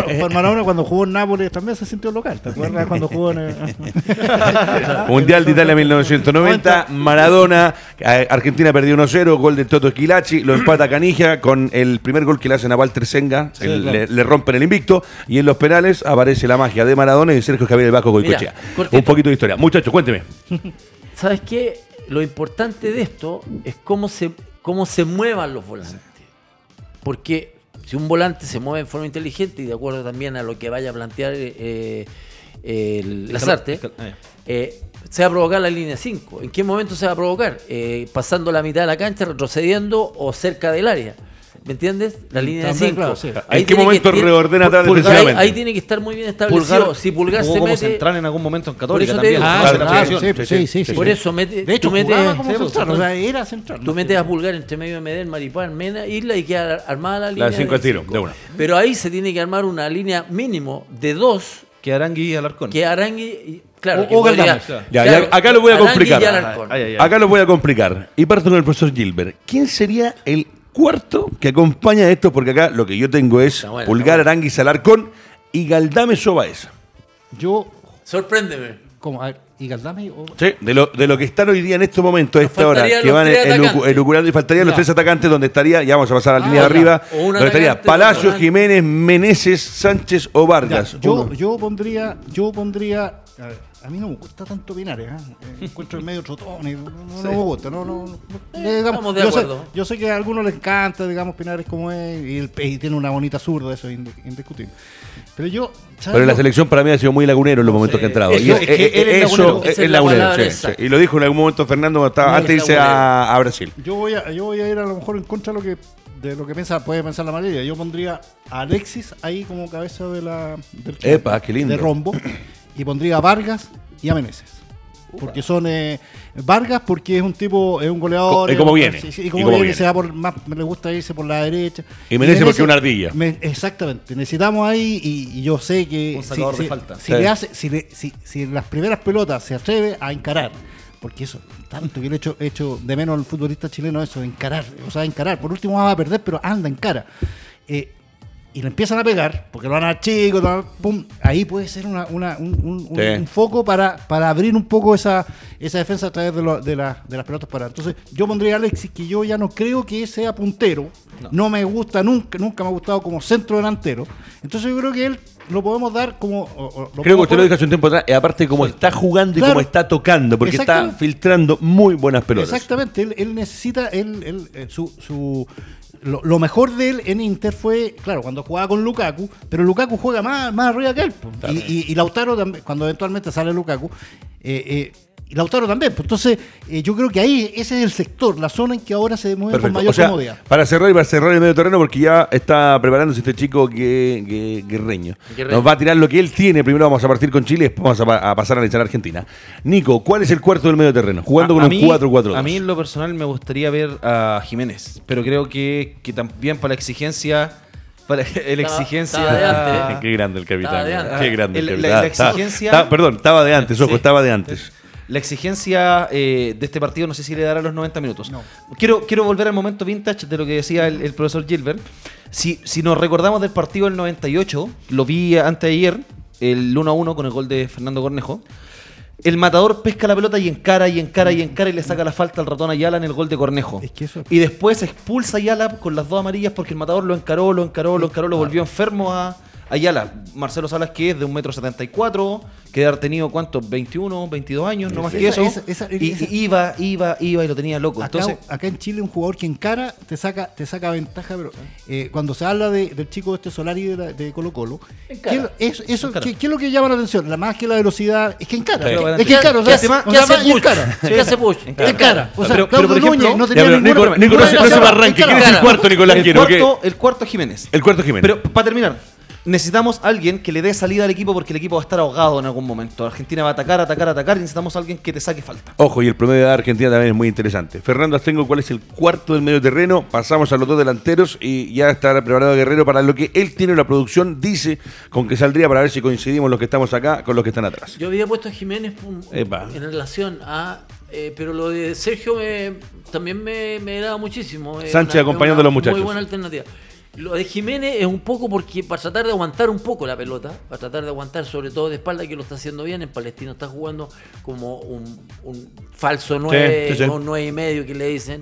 eh, cuando jugó en Nápoles también se sintió local. ¿Te acuerdas cuando jugó en el- Mundial de Italia 1990, Maradona, eh, Argentina perdió 1-0, gol de Toto Esquilachi, lo empata Canija con el primer gol que le hacen a Walter Senga, el- claro. le, le rompen el invicto, y en los penales aparece la magia de Maradona y de Sergio Javier el Vasco Goicochea. Un poquito de historia. Muchachos, cuénteme. ¿Sabes qué? Lo importante de esto es cómo se, cómo se muevan los volantes. Porque si un volante se mueve en forma inteligente y de acuerdo también a lo que vaya a plantear eh, eh, el Lazarte, Escal- eh. eh, se va a provocar la línea 5. ¿En qué momento se va a provocar? Eh, pasando la mitad de la cancha, retrocediendo o cerca del área. ¿Me entiendes? La línea También, 5. claro, sí. ¿En qué momento reordena atrás Ahí, defensivamente? ahí tiene que estar muy bien establecido. Pulgar, si Pulgar se como mete. central en algún momento en Por Católica también. digo. Ah, sí, sí, sí, sí. Por eso mete, De hecho, tú metes, jugaba como sí, central, o sea, era central. tú metes a Pulgar entre medio de Medel, Maripán, Mena, Isla y queda armada la línea. La cinco de al tiro, cinco. de una. Pero ahí se tiene que armar una línea mínimo de dos Que Arangui y Alarcón. que Arangui. y- Claro, O- o podría- Galdames. Ya, claro, ya, acá lo voy a complicar. y Alarcón. Ay, ay, ay. Acá lo voy a complicar. Y parto con el profesor Gilbert. ¿Quién sería el cuarto que acompaña esto? Porque acá lo que yo tengo es bueno, Pulgar, bueno. Aranguis, Alarcón y Galdame Sobaez. Yo, Sorpréndeme. como, a ver, ¿y Galdame? o- Sí, de lo, de lo que están hoy día en estos momentos, a esta hora, que van tres elucu- atacantes. elucubrando y faltarían los tres atacantes donde estaría, ya vamos a pasar a la Ah, línea de arriba, donde estaría atacante, Palacio, otro Jiménez, Meneses, Sánchez o Ya, Vargas. yo, Uno. yo pondría, yo pondría, a, ver, a mí no me gusta tanto Pinares, ¿eh? Eh, encuentro el medio trotón y no, me gusta, no, no, no- Eh, digamos, estamos de yo, sé, acuerdo. yo sé que a algunos les encanta, digamos, Pinares como es, y, el- y tiene una bonita zurda, eso es indiscutible. Pero yo, ¿sabes Pero en la selección para mí ha sido muy lagunero en los momentos que ha entrado. Eso, Y es que él es eso lagunero. es, Esa es la lagunero, palabra sí, exacta. sí. Y lo dijo en algún momento Fernando cuando estaba, No, antes de irse a, a Brasil. Yo voy a, yo voy a ir a lo mejor en contra de lo que de lo que piensa, puede pensar la mayoría. Yo pondría a Alexis ahí como cabeza de la del Epa, qué lindo. de rombo y pondría a Vargas y a Meneses. Porque son eh, Vargas porque es un tipo, es un goleador. Co- y como viene, sí, sí, y y como viene, viene. se va por más, me le gusta irse por la derecha. Y Meneses porque es una ardilla. me- exactamente. Necesitamos ahí y, y yo sé que Un sacador de si, falta. si Sí. le hace, si, le- si, si en las primeras pelotas se atreve a encarar porque eso, tanto que le he hecho, he hecho de menos al futbolista chileno eso, encarar, o sea, encarar. Por último va a perder, pero anda, encara. Eh, y le empiezan a pegar, porque lo van a dar chicos, pum, ahí puede ser una, una- un, un- un- Sí. un foco para, para abrir un poco esa, esa defensa a través de, lo- de, la- de las pelotas paradas. Entonces, yo pondría a Alexis, que yo ya no creo que sea puntero, no, me gusta nunca, nunca me ha gustado como centro delantero. Entonces, yo creo que él lo podemos dar como. o- o lo Creo que usted lo dijo hace un tiempo atrás, y aparte como está jugando y Claro. como está tocando, porque está filtrando muy buenas pelotas. Exactamente, él, él necesita, él, él, eh, su, su- lo, lo mejor de él en Inter fue, claro, cuando jugaba con Lukaku, pero Lukaku juega más, más arriba que él. y- y Lautaro también, cuando eventualmente sale Lukaku, eh, eh, y Lautaro también. pues, entonces, eh, yo creo que ahí ese es el sector, la zona en que ahora se mueve Perfecto. con mayor O sea, comodidad. para cerrar y para cerrar el medio terreno, porque ya está preparándose este chico que, que- guerreño. Guerreño. Nos va a tirar lo que él tiene. Primero vamos a partir con Chile, después vamos a, a pasar a analizar Argentina. Nico, ¿cuál es el cuarto del medio terreno? Jugando A- con a un mí- 4-4-2. A mí en lo personal me gustaría ver a Jiménez, pero creo que, que también para la exigencia, para la exigencia... estaba antes. Qué grande el capitán. Antes. Qué grande el El- capitán. la- exigencia- perdón, estaba de antes, ojo, Sí. estaba de antes. La exigencia eh, de este partido no sé si le dará los 90 minutos. Quiero, quiero volver al momento vintage de lo que decía el, el profesor Gilbert. Si, si nos recordamos del partido del 98, lo vi antes de ayer, el 1 a 1 con el gol de Fernando Cornejo. El matador pesca la pelota y encara y encara y encara y le saca la falta al ratón Ayala en el gol de Cornejo. Es que eso- Y después expulsa a Ayala con las dos amarillas porque el matador lo encaró, lo encaró, lo encaró, lo volvió enfermo a Ayala. Marcelo Salas, que es de 1,74m, que debe haber tenido, ¿cuántos? 21, 22 años, no más que eso. esa- esa- y, esa- iba, iba, iba y lo tenía loco. Acá, Entonces, acá en Chile un jugador que encara te saca te saca ventaja, pero eh, cuando se habla de- del chico este Solari de, la- de Colo Colo, Encara. ¿qué, eso, eso-. ¿qué, qué es lo que llama la atención? La más que la velocidad, es que encara. Sí. Es que encara, o ¿Qué sea, hace- o qué hace Puch? ¿Qué hace Puch? Encara. O sea, Pero- pero, Claudio Núñez no Ya, tenía ninguna- Nico, no ninguna se, arranque. ¿Quién es el cuarto, Nicolás el, Quiero? cuarto, el cuarto es Jiménez. El cuarto Jiménez. Pero para terminar, necesitamos alguien que le dé salida al equipo porque el equipo va a estar ahogado en algún momento. Argentina va a atacar, atacar, atacar y necesitamos alguien que te saque falta. Ojo, y el promedio de Argentina también es muy interesante. Fernando Astengo, ¿cuál es el cuarto del medio terreno? Pasamos a los dos delanteros y ya está preparado Guerrero para lo que él tiene en la producción. Dice con que saldría para ver si coincidimos los que estamos acá con los que están atrás. Yo había puesto a Jiménez un- Epa. en relación a. eh, pero lo de Sergio me- también me, me agrada muchísimo. Sánchez una- acompañando una a los muchachos. Muy buena alternativa. Lo de Jiménez es un poco porque para tratar de aguantar un poco la pelota, para tratar de aguantar sobre todo de espalda, que lo está haciendo bien. En Palestino está jugando como un, un falso 9 sí, sí. o un 9 y medio que le dicen.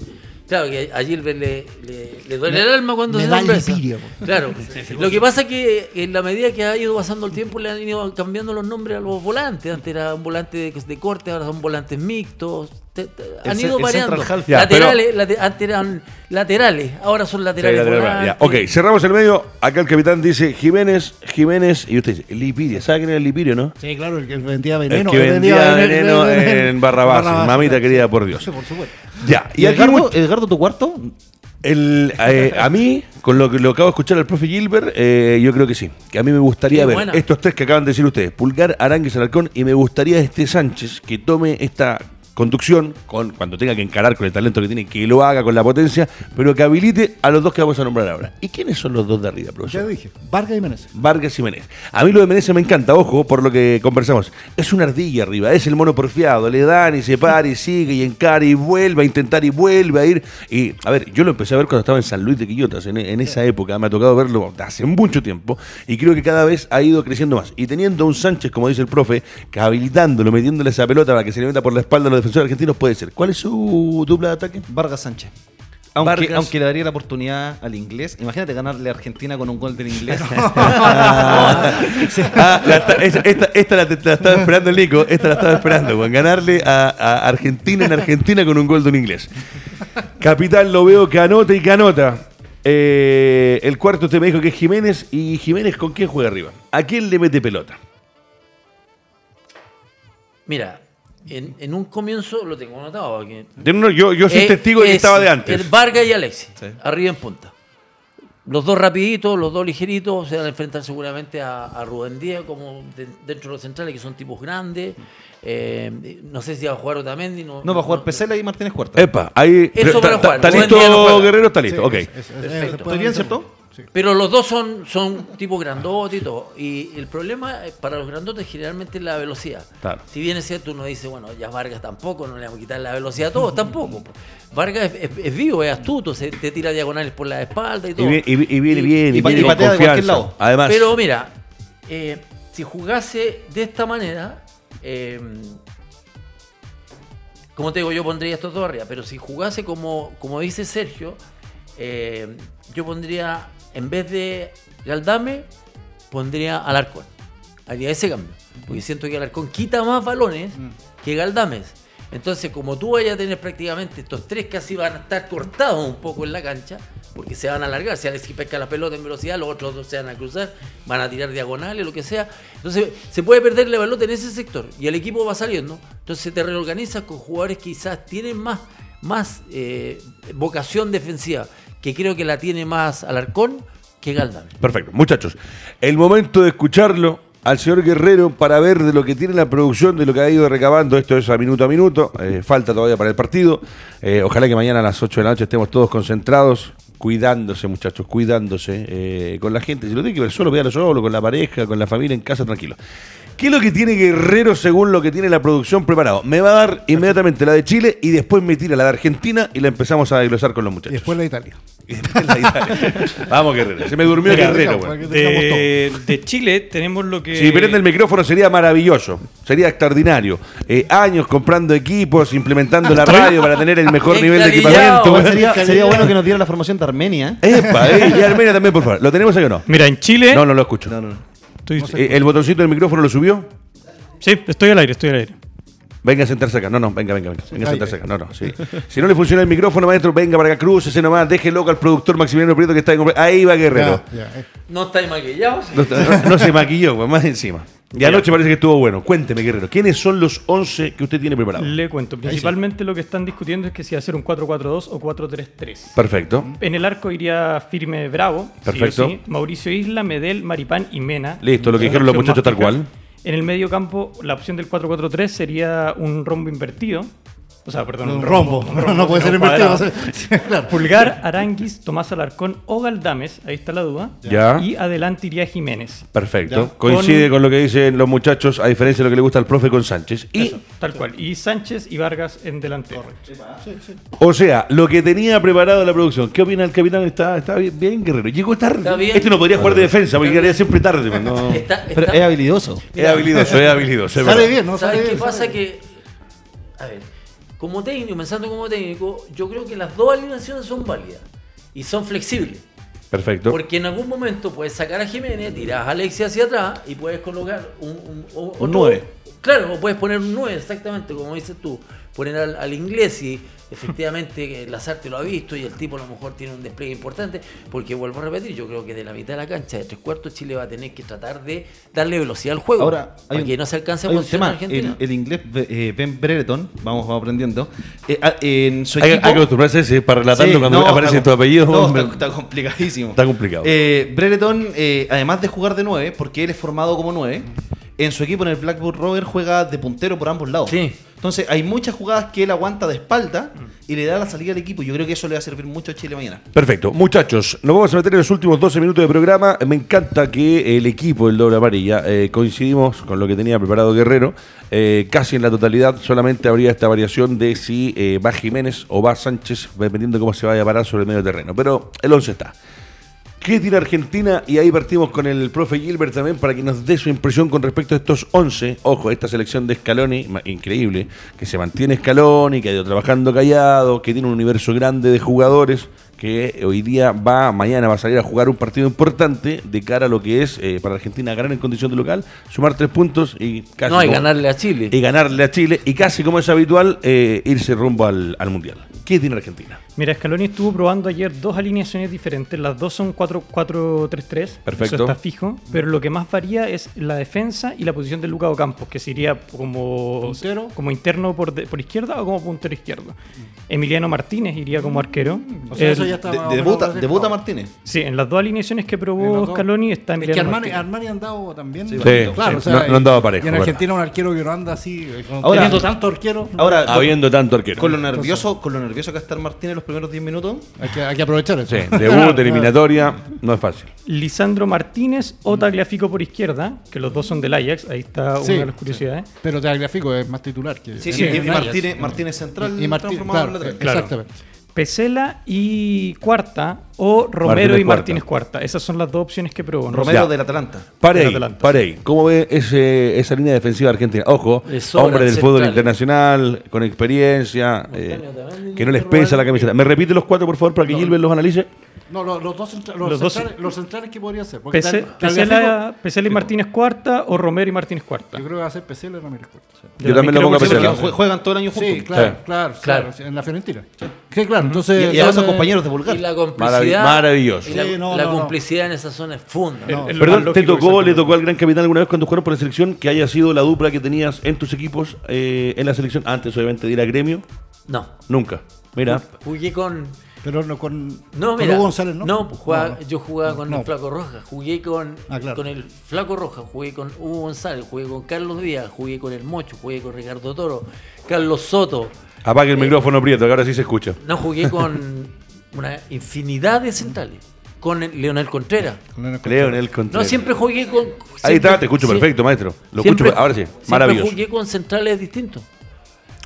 Claro que a Gilbert le, le, le duele el alma cuando me se da lipidia, po. Claro. Lo que pasa es que en la medida que ha ido pasando el tiempo le han ido cambiando los nombres a los volantes. Antes era un volante de, de corte, ahora son volantes mixtos. Te- te- han El ido el variando. Ya, laterales, late- antes eran laterales, ahora son laterales. Sí, ya. Ok, cerramos el medio. Acá el capitán dice Jiménez, Jiménez, y usted dice Lipiria. ¿Sabe quién era el Lipirio, no? Sí, claro, el que vendía El veneno. que el vendía vene- veneno veneno- en Barrabás. Mamita claro. querida, por Dios. Sí, por supuesto. Ya, y ¿Y aquí Edgardo, tu cuarto? el, eh, a mí, con lo que lo acabo de escuchar al profe Gilbert, eh, yo creo que sí. Que a mí me gustaría Qué ver buena. estos tres que acaban de decir ustedes, Pulgar, Aránguez, Alarcón, y me gustaría este Sánchez que tome esta conducción, con, cuando tenga que encarar con el talento que tiene, que lo haga con la potencia, pero que habilite a los dos que vamos a nombrar ahora. ¿Y quiénes son los dos de arriba, profesor? Ya dije, Vargas y Menezes. Vargas y Menezes. A mí lo de Menezes me encanta, ojo, por lo que conversamos. Es una ardilla arriba, es el mono porfiado. Le dan y se para y sigue y encara y vuelve a intentar y vuelve a ir. Y, a ver, yo lo empecé a ver cuando estaba en San Luis de Quillotas, en, en esa época. Me ha tocado verlo hace mucho tiempo. Y creo que cada vez ha ido creciendo más. Y teniendo a un Sánchez, como dice el profe, que habilitándolo, metiéndole esa pelota para que se le meta por la espalda a los defensores argentinos, puede ser. ¿Cuál es su dupla de ataque? Vargas Sánchez. Aunque, Vargas. aunque le daría la oportunidad al inglés. Imagínate ganarle a Argentina con un gol del inglés. Ah, la esta, esta la, la estaba esperando el Nico, esta la estaba esperando, Juan. Ganarle a, a Argentina en Argentina con un gol de un inglés. Capitán, lo veo que anota y que anota. Eh, el cuarto usted me dijo que es Jiménez. ¿Y Jiménez con quién juega arriba? ¿A quién le mete pelota? Mira, en, en un comienzo lo tengo anotado. aquí. Yo, yo, yo soy Eh, testigo de que es estaba de antes. el Vargas y Alexis, Sí. arriba en punta. Los dos rapiditos, los dos ligeritos, se van a enfrentar seguramente a, a Rubén Díaz como de- dentro de los centrales, que son tipos grandes. Eh, no sé si va a jugar Otamendi. No, No, va a jugar no- Pesela y Martínez Cuarta. Epa, ahí. Eso ¿Está para jugar. está listo, no. Guerrero? Está listo, ok. Sí, es- es- es- Perfecto. se puede ¿Estoy bien, hacer. cierto? Sí. Pero los dos son, son tipo grandotes y todo. Y el problema eh, para los grandotes generalmente es la velocidad. Claro. Si bien es cierto, uno dice, bueno, ya Vargas tampoco, no le vamos a quitar la velocidad a todos, tampoco. po. Vargas es, es- es vivo, es astuto, se te tira diagonales por la espalda y todo. y vi- y viene bien, y, y viene con patea de cualquier lado. Además, Pero mira, eh, si jugase de esta manera, eh, como te digo, yo pondría estos dos arriba, pero si jugase como, como dice Sergio, eh, yo pondría, en vez de Galdame, pondría Alarcón. Haría ese cambio. Porque siento que Alarcón quita más balones que Galdames. Entonces, como tú vayas a tener prácticamente estos tres casi van a estar cortados un poco en la cancha, porque se van a alargar. Si Alexis pesca la pelota en velocidad, los otros dos se van a cruzar, van a tirar diagonales, lo que sea. Entonces, se puede perder la pelota en ese sector y el equipo va saliendo. Entonces, te reorganizas con jugadores que quizás tienen más, más eh, vocación defensiva, que creo que la tiene más Alarcón que Galdame. Perfecto. Muchachos, el momento de escucharlo al señor Guerrero para ver de lo que tiene la producción, de lo que ha ido recabando. Esto es a minuto a minuto. eh, falta todavía para el partido. Eh, ojalá que mañana a las 8 de la noche estemos todos concentrados, cuidándose, muchachos, cuidándose eh, con la gente. Si lo tiene que ver solo, véalo solo, con la pareja, con la familia en casa, tranquilo. ¿Qué es lo que tiene Guerrero según lo que tiene la producción preparado? Me va a dar inmediatamente la de Chile y después me tira la de Argentina y la empezamos a desglosar con los Y muchachos. después la de Italia. Y después la de Italia. Vamos, Guerrero. Se me durmió Mira, Guerrero, güey. tengamos todo. De, de Chile tenemos lo que. Si prende el micrófono sería maravilloso, sería extraordinario. Eh, años comprando equipos, implementando la radio para tener el mejor nivel de equipamiento. Sería bueno que nos diera la formación de Armenia. Epa, eh, y Armenia también, por favor. ¿Lo tenemos ahí o no? Mira, en Chile. No, no lo escucho. No, no, no. ¿El botoncito del micrófono lo subió? sí, estoy al aire, estoy al aire. Venga a sentarse acá. No, no, venga, venga, venga. Venga a sentarse acá. No, no, sí. Si no le funciona el micrófono, maestro, venga para acá, crúcese nomás, deje loco al productor Maximiliano Prieto que está en... Ahí va Guerrero. Ya, ya, eh. ¿No estáis maquillados? No, no- no se maquilló, güey, más encima. Y anoche parece que estuvo bueno. Cuénteme, Guerrero, ¿quiénes son los 11 que usted tiene preparados? Le cuento. Principalmente lo que están discutiendo es que si hacer un 4-4-2 o 4-3-3. Perfecto. En el arco iría firme Bravo. Perfecto. sí. Mauricio Isla, Medel, Maripán y Mena. Listo, lo que dijeron los muchachos tal cual. En el medio campo, la opción del 4-4-3 sería un rombo invertido. O sea, perdón, Un rombo. No, puede ser invertido. Sí, claro. Pulgar, Aranguis, Tomás Alarcón o Galdames, ahí está la duda. Ya. Y adelante iría Jiménez. Perfecto. Ya. Coincide Con- con... lo que dicen los muchachos, a diferencia de lo que le gusta al profe con Sánchez. Y, Eso, tal cual. Y Sánchez y Vargas en delantero. o sea, lo que tenía preparado la producción. ¿Qué opina el capitán? Está, está bien, bien, Guerrero. Llegó tarde. Está bien. Este no podría jugar de defensa porque llegaría siempre tarde. pues, no. Está- Pero es habilidoso. Es habilidoso, es habilidoso. es Sale verdad. bien, ¿no? Sale ¿Sabes qué bien, pasa? Que, a ver, como técnico, pensando como técnico, yo creo que las dos alineaciones son válidas y son flexibles. Perfecto. Porque en algún momento puedes sacar a Jiménez, tiras a Alexia hacia atrás y puedes colocar un, un, o- otro- nueve. Claro, o puedes poner un 9, exactamente, como dices tú. Poner al, al inglés y efectivamente que Lazarte lo ha visto y el tipo a lo mejor tiene un despliegue importante. Porque vuelvo a repetir, yo creo que de la mitad de la cancha, de tres cuartos, Chile va a tener que tratar de darle velocidad al juego. Ahora, hay para un, que no se alcance a posicionar Argentina. El, el inglés eh, Ben Brereton, vamos, vamos aprendiendo. eh, a- en su Hay, equipo. hay que acostumbrarse ese para relatarlo Sí, cuando no, aparece está tu apellido. no, está, está complicadísimo. Está complicado. Eh, Brereton, eh, además de jugar de 9, porque él es formado como 9, en su equipo en el Blackburn Rover juega de puntero por ambos lados. Sí. Entonces hay muchas jugadas que él aguanta de espalda y le da la salida al equipo. Yo creo que eso le va a servir mucho a Chile mañana. Perfecto. Muchachos, nos vamos a meter en los últimos 12 minutos de programa. Me encanta que el equipo del Doble Amarilla eh, coincidimos con lo que tenía preparado Guerrero. Eh, casi en la totalidad solamente habría esta variación de si eh, va Jiménez o va Sánchez, dependiendo de cómo se vaya a parar sobre el medio terreno. Pero el 11 está. ¿Qué tiene Argentina? Y ahí partimos con el profe Gilbert también para que nos dé su impresión con respecto a estos 11. Ojo, esta selección de Scaloni, increíble, que se mantiene Scaloni, que ha ido trabajando callado, que tiene un universo grande de jugadores, que hoy día va, mañana va a salir a jugar un partido importante de cara a lo que es eh, para Argentina ganar en condición de local, sumar tres puntos y casi... no, como- ganarle a Chile. y ganarle a Chile y casi como es habitual eh, irse rumbo al, al Mundial. ¿Qué tiene Argentina? Mira, Scaloni estuvo probando ayer dos alineaciones diferentes. Las dos son 4-4-3-3. Perfecto. Eso está fijo. Pero lo que más varía es la defensa y la posición de Luca Ocampos, que sería como, Puntero. como interno por, de- por izquierda o como puntero izquierdo. Emiliano Martínez iría como arquero. O sea, El- eso ya está De- o debuta, Martínez. Sí, en las dos alineaciones que probó. Scaloni está Es que Emiliano Armani, Martínez. Armani andado también. Sí, claro, sí, no- no andaba parejo, Y en ¿verdad? Argentina un arquero que no anda así, eh, Ahora- teniendo tanto arquero. Ahora, Habiendo tanto arquero. con lo nervioso, con lo nervioso nervioso gastar Martínez los primeros 10 minutos. Hay que, hay que aprovechar eso. Sí, debut, eliminatoria, no es fácil. Lisandro Martínez o Tagliafico por izquierda, que los dos son del Ajax, ahí está Sí, una de las curiosidades. Pero Tagliafico es más titular que Sí, sí, y. Martínez, Martínez central Y Martínez, transformado claro, en lateral. Claro. Pesela y Cuarta o Romero Martínez y. Martínez Cuarta. Esas son las dos opciones que probó. ¿no? Romero Ya. del Atalanta. Pare ahí, Atalanta. pare ahí. ¿Cómo ve ese, esa línea defensiva argentina? Ojo, hombre del fútbol internacional, con experiencia, eh, que no les pesa la camiseta. ¿Me repite los cuatro, por favor, para que Gilbert los analice? No, lo- los, dos, centra- los, Los dos- centrales, los centrales que podría ser. Porque Pese- Tal- Pesela, Tagliafico- Pesela y Martínez Cuarta o Romero y Martínez Cuarta. Yo creo que va a ser Pesela y Ramírez Cuarta. sí. Yo también lo pongo a Pesela. jue- juegan todo el año juntos. Sí, claro, Sí. claro, Claro. claro, en la Fiorentina. Sí, claro, entonces... Y, y además son compañeros de Vulgar. Y la complicidad. maravilloso. y la, Sí, no, la no, no. complicidad en esa zona es funda. Perdón, ¿te tocó, le tocó al gran capitán alguna vez cuando jugaron por la selección que haya sido la dupla que tenías en tus equipos eh, en la selección antes, obviamente, de ir a gremio? No. Nunca. Mira, Jugué con. Pero no con, No, con mira. Hugo González, ¿no? No, pues jugaba- No, yo jugaba con No. el Flaco Roja. Jugué con, Ah, claro. con el Flaco Roja. Jugué con Hugo González. Jugué con Carlos Díaz. Jugué con el Mocho. Jugué con Ricardo Toro. Carlos Soto. apague el Eh, micrófono, Prieto, que ahora sí se escucha. No, jugué con una infinidad de centrales. Con el Leonel Contreras. Con Leonel Contreras. No, siempre jugué con. Ahí siempre- está, te escucho perfecto, maestro. Lo siempre- escucho, ahora sí, siempre maravilloso. jugué con centrales distintos.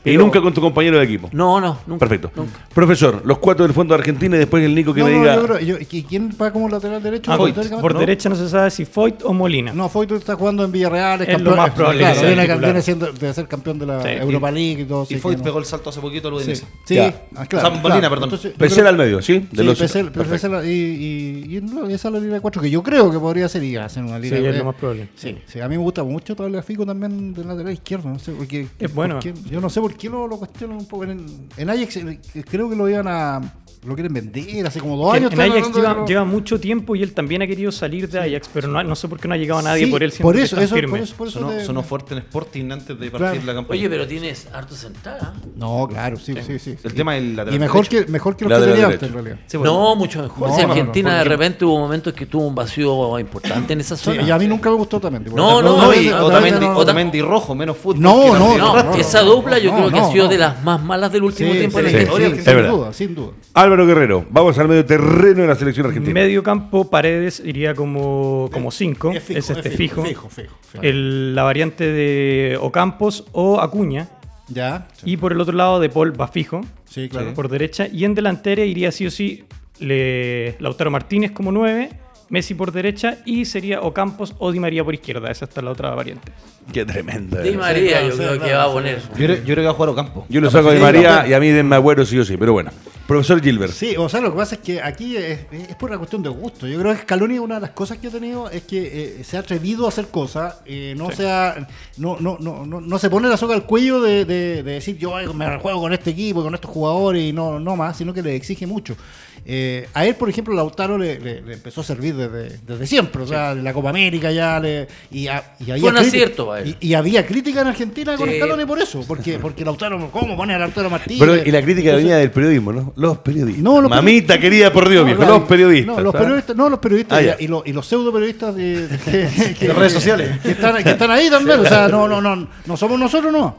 Y nunca con tu compañero de equipo. No, no, nunca. Perfecto. nunca. Profesor, los cuatro del fondo de Argentina y después el Nico que No, me no, diga. yo creo- yo- ¿y ¿Quién va como lateral derecho? Ah, Foyt, por, ¿no? derecha no se sabe si Foyt o Molina. No, Foyt está jugando en Villarreal, es Es campeón. lo más probable claro, que sea viene, viene siendo, de ser campeón de la Sí. Europa League y todo. Y sí, Foyt no. pegó el salto hace poquito al Sí, Udinese. sí, Ya. ah, claro. O sea, Molina, perdón. Creo- al medio, ¿sí? De Sí, los- y, y, y no, esa es la línea de cuatro que yo creo que podría ser y hacer una Sí, línea es eh, lo más probable. Sí, sí, a mí me gusta mucho Tagliafico también del lateral izquierdo, no sé por qué. Es bueno. yo no sé por qué lo, lo cuestionan un poco. En, en Ajax eh, creo que lo iban a. Lo quieren vender hace como dos Que años. en Ajax hablando de lleva, lleva mucho tiempo y él también ha querido salir de Ajax, pero no, no sé por qué no ha llegado nadie Sí, por él. por eso, eso, firme. por eso, por eso Sonó, te- sonó fuerte en Sporting antes de partir Claro. la campaña. Oye, pero tienes harto sentada. No, claro, sí, sí, sí. El sí. tema del lateral Y mejor derecho. que, mejor que lo que tenía antes, en realidad. Sí, bueno. No, mucho mejor. No, Si no, no, Argentina de porque- repente hubo momentos que tuvo un vacío importante en esa Sí, zona. y a mí nunca me gustó también. No, no, No, no, y no, Otamendi, no, no. Otamendi rojo, menos fútbol. No, no, también. No, no, esa no, dupla yo no, creo que no, ha sido no. de las más malas del último tiempo en la historia. sin duda, sin duda. Álvaro Guerrero, vamos al medio terreno de la selección argentina. Medio campo, Paredes iría como 5. Es fijo, es este es fijo. fijo, fijo, fijo. El- la variante de Ocampos o Acuña. Ya. Y por el otro lado, De Paul va fijo. Sí, claro. Por derecha. Y en delantera iría sí o sí le- Lautaro Martínez como 9. Messi por derecha y sería Ocampos o Di María por izquierda. Esa está la otra variante. Qué tremenda. Di eh. María yo sí, creo que va a sí, poner. Yo, creo- yo creo que va a jugar Ocampo. Yo lo saco de Sí, María y a mí denme agüero sí o sí, pero bueno. Profesor Gilbert. Sí, o sea, lo que pasa es que aquí es, es por una cuestión de gusto. Yo creo que Scaloni una de las cosas que ha tenido es que eh, se ha atrevido a hacer cosas, eh, no, sea, no, no, no, no, no se pone la soga al cuello de, de- de decir yo me juego con este equipo, con estos jugadores y no, no más, sino que le exige mucho. Eh, a él, por ejemplo, Lautaro le, le- le empezó a servir desde, desde siempre, o sea, de la Copa América ya le... Y, a- y había Fue un acierto. Y, y había crítica en Argentina con Sí. Scaloni por eso, porque, porque Lautaro, ¿cómo pone a Lautaro Martínez? Pero, y la crítica Entonces- venía del periodismo, ¿no? Los periodistas. No, los Mamita periodistas- querida, por Dios, No, viejo. Los periodistas. No, los ¿sabes? periodistas, no, los periodistas Ah, y- ya. y, los, y los pseudo periodistas de, que- que- De redes sociales. que están, que están ahí también. O sea, no, no, no, no somos nosotros, no.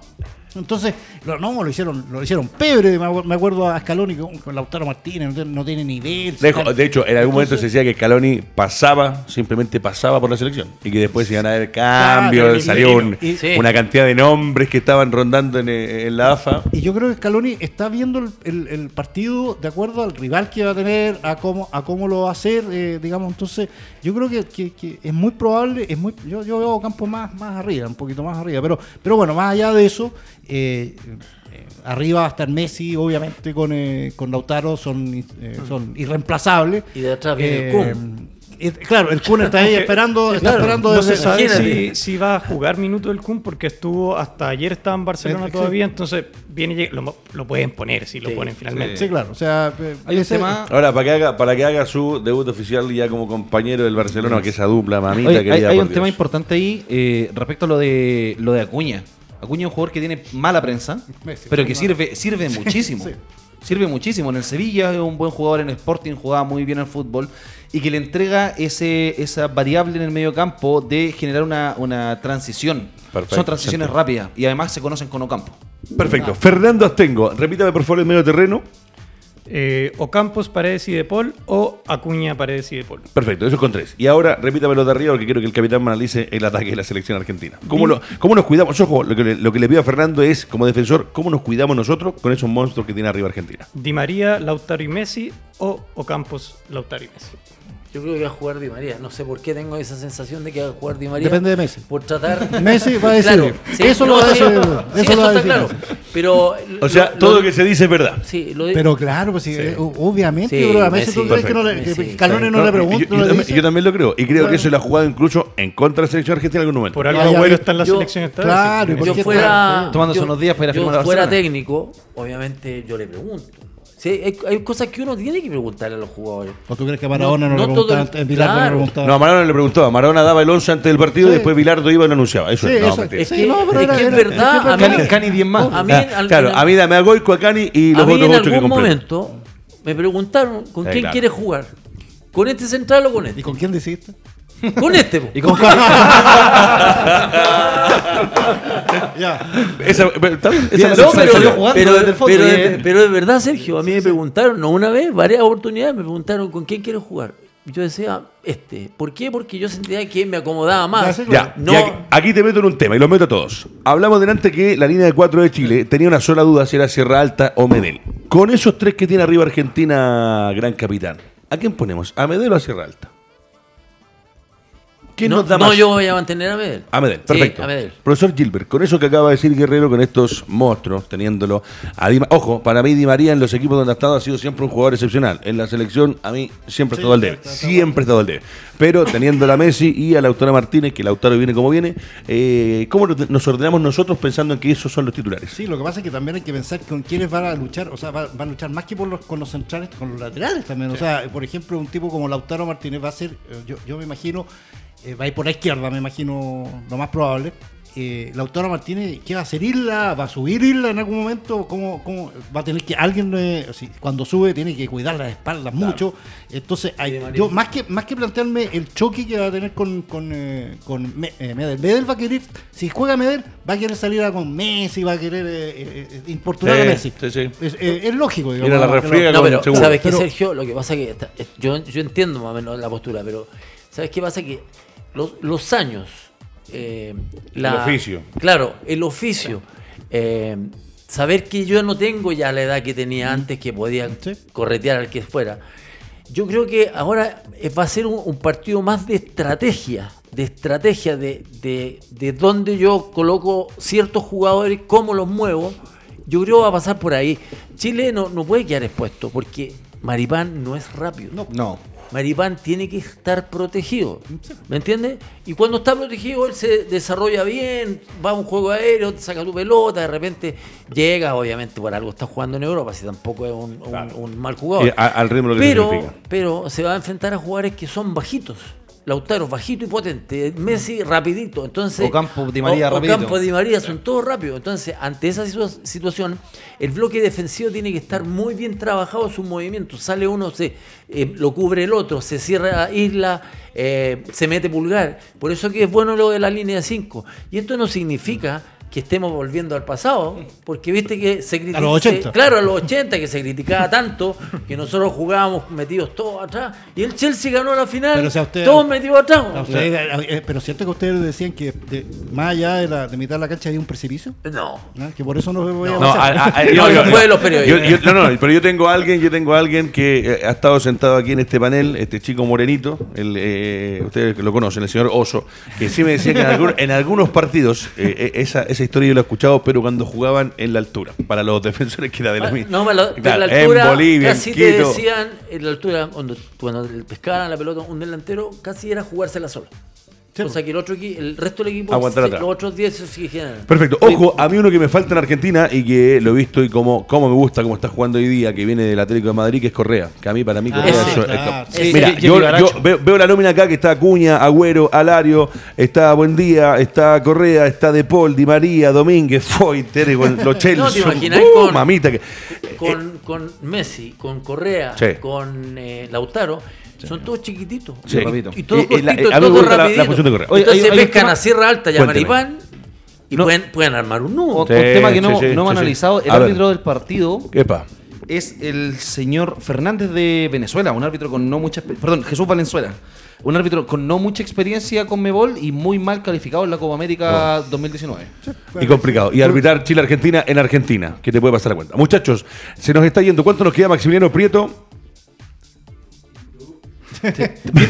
Entonces, lo, no, lo hicieron, lo hicieron pebre, me acuer- me acuerdo a Scaloni con, Lautaro Martínez, no tiene, no tiene nivel. Tal. de hecho, en algún momento se decía que Scaloni pasaba, simplemente pasaba por la selección. Y que después iban a haber cambios, salió un- y- una cantidad de nombres que estaban rondando en, en la AFA. Y yo creo que Scaloni está viendo el, el- el partido de acuerdo al rival que va a tener, a cómo, a cómo lo va a hacer, eh, digamos. Entonces, yo creo que, que- que es muy probable, es muy, yo, yo veo Campo más, más arriba, un poquito más arriba. Pero, pero bueno, más allá de eso, eh, eh, arriba va a estar Messi, obviamente, con, eh, con Lautaro, son, eh, son irreemplazables. Y de atrás viene el Kun. claro, el Kun está ahí esperando, está claro, esperando No se sabe si, si va a jugar minuto del Kun porque estuvo hasta ayer estaba en Barcelona todavía, entonces viene lo, lo pueden poner si lo ponen finalmente. Sí, claro. O sea, Hay un ese- tema. Ahora, para que haga, para que haga su debut oficial ya como compañero del Barcelona, que esa dupla, mamita Oye, hay, querida. hay un tema importante ahí eh, respecto a lo de lo de Acuña. Acuña es un jugador que tiene mala prensa, Messi, pero que sirve, sirve muchísimo. sí. Sirve muchísimo. En el Sevilla es un buen jugador, en Sporting jugaba muy bien al fútbol y que le entrega ese, esa variable en el medio campo de generar una, una transición. Perfecto, Son transiciones rápidas y además se conocen con Ocampo. Perfecto. Fernando Astengo, repítame por favor el medio terreno. Eh, Ocampos, Paredes y De Paul o Acuña, Paredes y De Paul. Perfecto, eso con tres. Y ahora repítamelo de arriba porque quiero que el capitán me analice el ataque de la selección argentina. ¿Cómo, lo- cómo nos cuidamos? Ojo, lo que, le, lo que le pido a Fernando es, como defensor, ¿cómo nos cuidamos nosotros con esos monstruos que tiene arriba Argentina? Di María, Lautaro y Messi o Ocampos, Lautaro y Messi. Yo creo que va a jugar Di María. No sé por qué tengo esa sensación de que va a jugar Di María. Depende de Messi. Por tratar. Messi va a decir. Claro, sí, eso lo va a decir. sí, eso lo eso va a está decir claro. Pero. O sea, lo- todo lo- que se dice es verdad. Sí, lo Pero claro, pues sí, eh, obviamente, Sí, yo creo que a Messi Messi, tú crees que, no le, que Messi. Scaloni no, le yo- pregunta. yo, no también, dice. yo también lo creo. Y creo que eso lo ha jugado incluso en contra de la selección argentina en algún momento. Por algo yo- está en la yo- selección esta claro, sí. y por yo fuera, Tomándose unos días para ir a firmar a fuera técnico, obviamente yo le pregunto. Sí, hay, hay cosas que uno tiene que preguntarle a los jugadores. ¿O tú crees que a Maradona no, No- le no todo preguntaba? el- En Bilardo no le claro. preguntaba. No, a Maradona le preguntaba. Maradona daba el 11 antes del partido Sí. y después Bilardo iba y lo anunciaba. Eso Sí, es. No, eso-. Es Sí, que, no, pero es, era- que es era- verdad, es que a mí, Cani, Cani 10 más. a mí Ah, al claro, a mí dame a Goico, a Cani y los otros en ocho que algún compré. momento me preguntaron con Sí, quién claro. quieres jugar. ¿Con este central o con ¿Y este? con quién decidiste? Con este. po. ¿Y con Ya. Esa, está bien, no, pero- sensación. jugando pero, desde el fondo, pero, bien. pero es verdad, Sergio, a mí me preguntaron, no una vez, varias oportunidades, me preguntaron con quién quieres jugar. Y Yo decía, este. ¿Por qué? Porque yo sentía que me acomodaba más. Ya, sí, Ya, No, y aquí, aquí te meto en un tema y los meto a todos. Hablamos delante que la línea de cuatro de Chile tenía una sola duda si era Sierra Alta o Medel. Con esos tres que tiene arriba Argentina, gran capitán, ¿a quién ponemos? ¿A Medel o a Sierra Alta? ¿Quién no, nos da no, más? yo voy a mantener a Medel. A Medel, Sí, perfecto. a Medel. Profesor Gilbert, con eso que acaba de decir Guerrero, con estos monstruos, teniéndolo. A Di Ojo, para mí Di María en los equipos donde ha estado ha sido siempre un jugador excepcional. En la selección, a mí siempre ha estado al debe. Siempre ha estado al debe. Pero teniendo a Messi y a Lautaro Martínez, que Lautaro viene como viene, eh, ¿cómo nos- ordenamos nosotros pensando en que esos son los titulares? Sí, lo que pasa es que también hay que pensar con quiénes van a luchar, o sea, va- van a luchar más que por los, con los centrales, con los laterales también. O sea, por ejemplo, un tipo como Lautaro Martínez va a ser, eh, yo, yo me imagino, eh, va a ir por la izquierda, me imagino lo más probable. Eh, Lautaro Martínez, ¿qué va a hacer Isla? ¿Va a subir Isla en algún momento? ¿Cómo, cómo va a tener que alguien, eh, si- cuando sube, tiene que cuidar las espaldas mucho? Entonces, hay- yo más que más que plantearme el choque que va a tener con, con, eh, con Me- Medel, Medel va a querer, si juega Medel, va a querer salir a con Messi, va a querer importunar Sí, a Messi. sí, sí. Es, es lógico, digamos. Ir a la que refriega No, pero. ¿sabes qué, Sergio? Lo que pasa que está- es- yo, yo entiendo más o menos la postura, pero ¿sabes qué pasa? Que los, los años... eh, El oficio. Claro, el oficio. eh, saber que yo no tengo ya la edad que tenía antes, que podía Sí. corretear al que fuera. Yo creo que ahora eh, va a ser un, un partido más de estrategia, de estrategia, de, de, de dónde yo coloco ciertos jugadores, cómo los muevo. Yo creo que va a pasar por ahí. Chile no, no puede quedar expuesto porque Maripán no es rápido. No. Maripán tiene que estar protegido. ¿Me entiendes? Y cuando está protegido, él se desarrolla bien, va a un juego aéreo, te saca tu pelota, de repente llega, obviamente por algo está jugando en Europa, si tampoco es un, un- un mal jugador. A- al ritmo lo que pero, significa. pero se va a enfrentar a jugadores que son bajitos. Lautaro, bajito y potente. Messi, rapidito. Entonces, Ocampo, Di María, O- rapidito. Ocampo, Di María, son todos rápidos. Entonces, ante esa situa- situación, el bloque defensivo tiene que estar muy bien trabajado sus movimientos. Sale uno, se eh, lo cubre el otro, se cierra Isla, eh, se mete pulgar. Por eso que es bueno lo de la línea 5. Y esto no significa que estemos volviendo al pasado, porque viste que se critica. A los 80. Claro, a los 80, que se criticaba tanto, que nosotros jugábamos metidos todos atrás, y el Chelsea ganó la final, Pero usted- todos metidos atrás. Eh, pero cierto que ustedes decían que de- más allá de, la, de mitad de la cancha hay un precipicio, No. ¿no? que por eso no voy a No, pasar. a- a- No, yo- eso yo- fue de los periodistas. yo- yo- no, no, pero yo tengo a alguien, yo tengo a alguien que eh, ha estado sentado aquí en este panel, este chico morenito, el, eh, ustedes lo conocen, el señor Oso, que sí me decía que en, algún- en algunos partidos, eh, eh, esa, esa historia yo la he escuchado, pero cuando jugaban en la altura, para los defensores que era de la Ah, misma. No, pero la, pero Claro, la altura, en Bolivia, casi en te decían, en la altura, cuando, cuando pescaban la pelota un delantero, casi era jugársela o sea que el otro equi- el resto del equipo, Aguantar se- atrás. los otros 10 se exigían. Perfecto. Ojo, a mí uno que me falta en Argentina y que lo he visto y como, como me gusta, como está jugando hoy día, que viene del Atlético de Madrid, que es Correa. Que a mí, para mí, Correa ese, es- es- claro. es- Sí, Mira, yo, veo, veo la nómina acá que está Acuña, Agüero, Alario, está Buendía, está Correa, está De Paul, Di María, Domínguez, Foyter, los Chelsea. No, te imaginas Uh, con- mamita que. Con, con Messi, con Correa, Sí. con eh, Lautaro, son todos chiquititos. Sí. Y todos Eh, eh, la- cortitos, a mí me todos la- la rapiditos. función de Correa. Oye, Entonces hay- hay pescan tema- a Sierra Alta y a. Maripán y No. pueden, pueden armar un nudo. Otro Sí, tema que no, sí, sí, no hemos sí, sí. analizado, el A ver. árbitro del partido Epa. es el señor Fernández de Venezuela, un árbitro con no mucha perdón, Jesús Valenzuela. Un árbitro con no mucha experiencia con Mebol y muy mal calificado en la Copa América 2019. Y complicado. Y arbitrar Chile-Argentina en Argentina, que te puede pasar a cuenta. Muchachos, se nos está yendo. ¿Cuánto nos queda Maximiliano Prieto?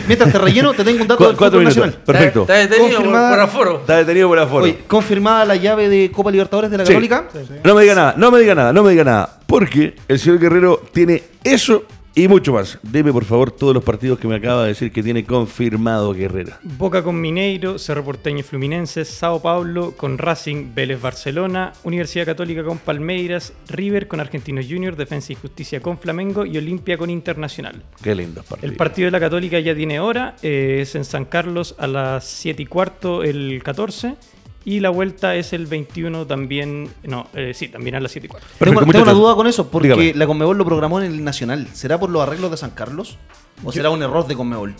Mientras te relleno, te tengo un dato Cu- del cuatro fútbol minutos. nacional. Perfecto. Está, está detenido por, Confirmada- por aforo. Está detenido por aforo. Oye, confirmada la llave de Copa Libertadores de la Sí. Católica. No me diga nada, no me diga nada, no me diga nada. Porque el señor Guerrero tiene eso y mucho más. Deme, por favor, todos los partidos que me acaba de decir que tiene confirmado Guerrero. Boca con Mineiro, Cerro Porteño y Fluminense, Sao Paulo con Racing, Vélez Barcelona, Universidad Católica con Palmeiras, River con Argentinos Juniors, Defensa y Justicia con Flamengo y Olimpia con Internacional. Qué lindos partidos. El partido de la Católica ya tiene hora, eh, es en San Carlos a las 7 y cuarto el 14 y la vuelta es el 21 también, no, eh, sí, también a las 7 y cuarto. Perfecto, tengo, tengo una duda con eso, porque Dígame. la Conmebol lo programó en el Nacional. ¿Será por los arreglos de San Carlos? ¿O será un error de Conmebol?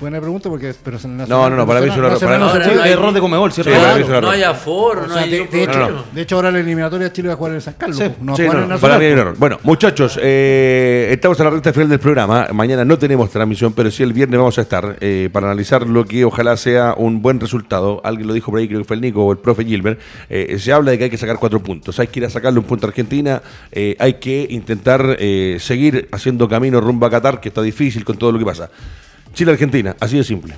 Buena pregunta porque pero en el No, no, no, para mí es un error, para- se no, puede- hay- error de Conmebol, ¿cierto? Sí, para mí Claro, es un error. no hay aforo, o no hay de, de hecho, de ahora la eliminatoria Chile va a jugar en San Carlos. Sí. No va a Sí, jugar no, en no, Nacional. para mí hay un error. Bueno, muchachos, eh, estamos a la recta final del programa. Mañana no tenemos transmisión, pero sí el viernes vamos a estar eh, para analizar lo que ojalá sea un buen resultado. Alguien lo dijo por ahí, creo que fue el Nico o el profe Gilbert. Eh, se habla de que hay que sacar cuatro puntos. Hay que ir a sacarle un punto a Argentina. eh, hay que intentar eh, seguir haciendo camino rumbo a Qatar, que está difícil con todo lo que pasa. Chile-Argentina, así de simple.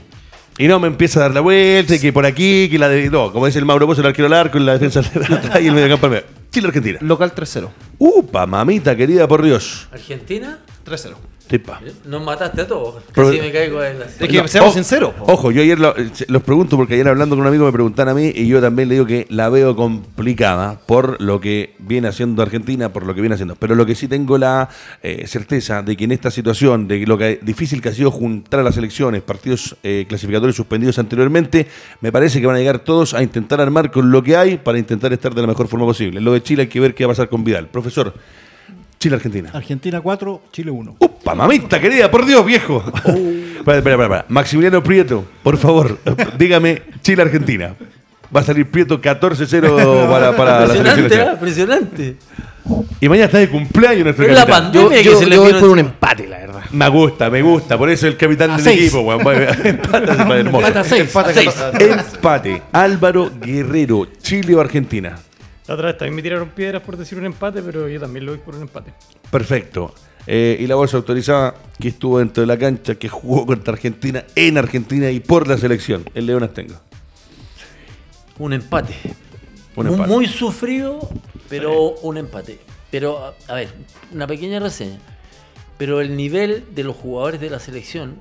Y no me empieza a dar la vuelta, y que por aquí, que la de. No, como dice el Mauro Pozo, el arquero al arco, en la defensa de atrás y el mediocampo al medio. Chile-Argentina. Local 3-0. Upa, mamita querida, por Dios. Argentina, 3-0. Tipa. nos mataste a todos. Pero- Casi me caigo en la... Es que No, seamos ojo, sinceros. po. Ojo, yo ayer lo- eh, los pregunto porque ayer hablando con un amigo me preguntan a mí y yo también le digo que la veo complicada por lo que viene haciendo Argentina, por lo que viene haciendo. Pero lo que sí tengo la eh, certeza de que en esta situación, de lo que difícil que ha sido juntar a las elecciones, partidos eh, clasificatorios suspendidos anteriormente, me parece que van a llegar todos a intentar armar con lo que hay para intentar estar de la mejor forma posible. Lo de Chile hay que ver qué va a pasar con Vidal. Profesor, Chile-Argentina. Argentina 4, Chile 1. ¡Upa, mamita querida! ¡Por Dios, viejo! Espera, espera, espera, espera. Maximiliano Prieto, por favor, dígame Chile-Argentina. Va a salir Prieto 14-0 para, para la selección Impresionante, ¿eh? impresionante. Y mañana está de cumpleaños nuestro Es la capitán. pandemia que se le vino encima. empate, la verdad. Me gusta, me gusta. Por eso el capitán A del seis. equipo, weón. Empate, empate, hermoso. Empate a seis. Empate a seis. Empate. Álvaro Guerrero, Chile o Argentina. La otra vez también me tiraron piedras por decir un empate, pero yo también lo doy por un empate. Perfecto. Eh, y la bolsa autorizada que estuvo dentro de la cancha, que jugó contra Argentina, en Argentina y por la selección. El León Astengo. Un empate. Un Muy- empate. Muy sufrido, pero un empate. Pero, a, a ver, una pequeña reseña. Pero el nivel de los jugadores de la selección,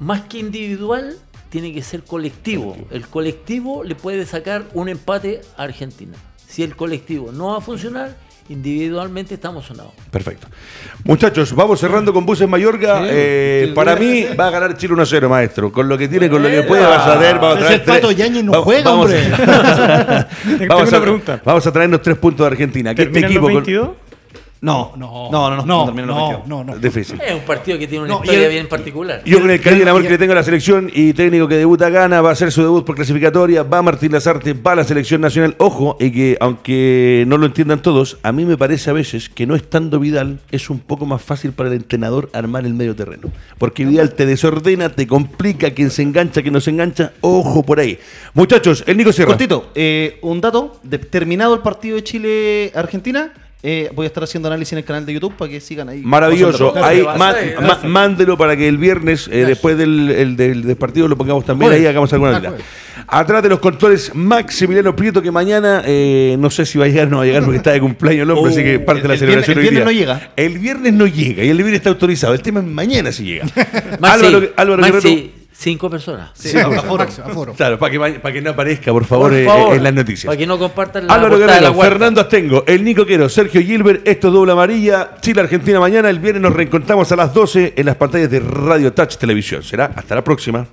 más que individual, tiene que ser colectivo. El colectivo le puede sacar un empate a Argentina. Si el colectivo no va a funcionar, individualmente estamos sonados. Perfecto. Muchachos, vamos cerrando con Buses Mayorga. Eh, para mí va a ganar Chile 1-0, maestro. Con lo que tiene, con lo que puede, vas a ver. Vamos a traer Pato tres- Yáñez no va- juega, vamos- hombre. Vamos, a, vamos traernos tres puntos de Argentina. Que este ¿Terminan los equipo con- 22? No, No, no, no, no. no, no, 22. no, no. Difícil. Es un partido que tiene una No, historia el- bien particular. Yo con el cariño y el amor que le tengo a la selección y técnico que debuta gana, va a hacer su debut por clasificatoria, va Martín Lazarte, va a la selección nacional. Ojo, y que aunque no lo entiendan todos, a mí me parece a veces que no estando Vidal es un poco más fácil para el entrenador armar el medio terreno. Porque Vidal te desordena, te complica, quien se engancha, quien no se engancha. Ojo por ahí. Muchachos, el Nico Sierra. Cortito, eh, un dato. de- terminado el partido de Chile-Argentina, eh, voy a estar haciendo análisis en el canal de YouTube para que sigan ahí. Maravilloso. Ahí, ma- mándelo para que el viernes, eh, después del, el del- del partido, lo pongamos también ahí, hagamos alguna vida. Atrás de los controles, Maximiliano Prieto, que mañana eh, no sé si va a llegar o no va a llegar porque está de cumpleaños el hombre, Uh, así que parte de la el celebración viernes- el hoy día. viernes no llega. El viernes no llega y el viernes está autorizado. El tema es mañana si llega. Álvaro, Álvaro Guerrero. Cinco personas. Sí, aforo. Máximo, aforo. Claro, para que, ma- para que no aparezca, por favor, Por eh, favor, en las noticias. Para que no compartan la Álvaro portada de la Guerrero. Fernando Astengo, el Nico Quero, Sergio Gilbert, esto es doble amarilla, Chile Argentina mañana, el viernes nos reencontramos a las 12 en las pantallas de Radio Touch Televisión. Será hasta la próxima.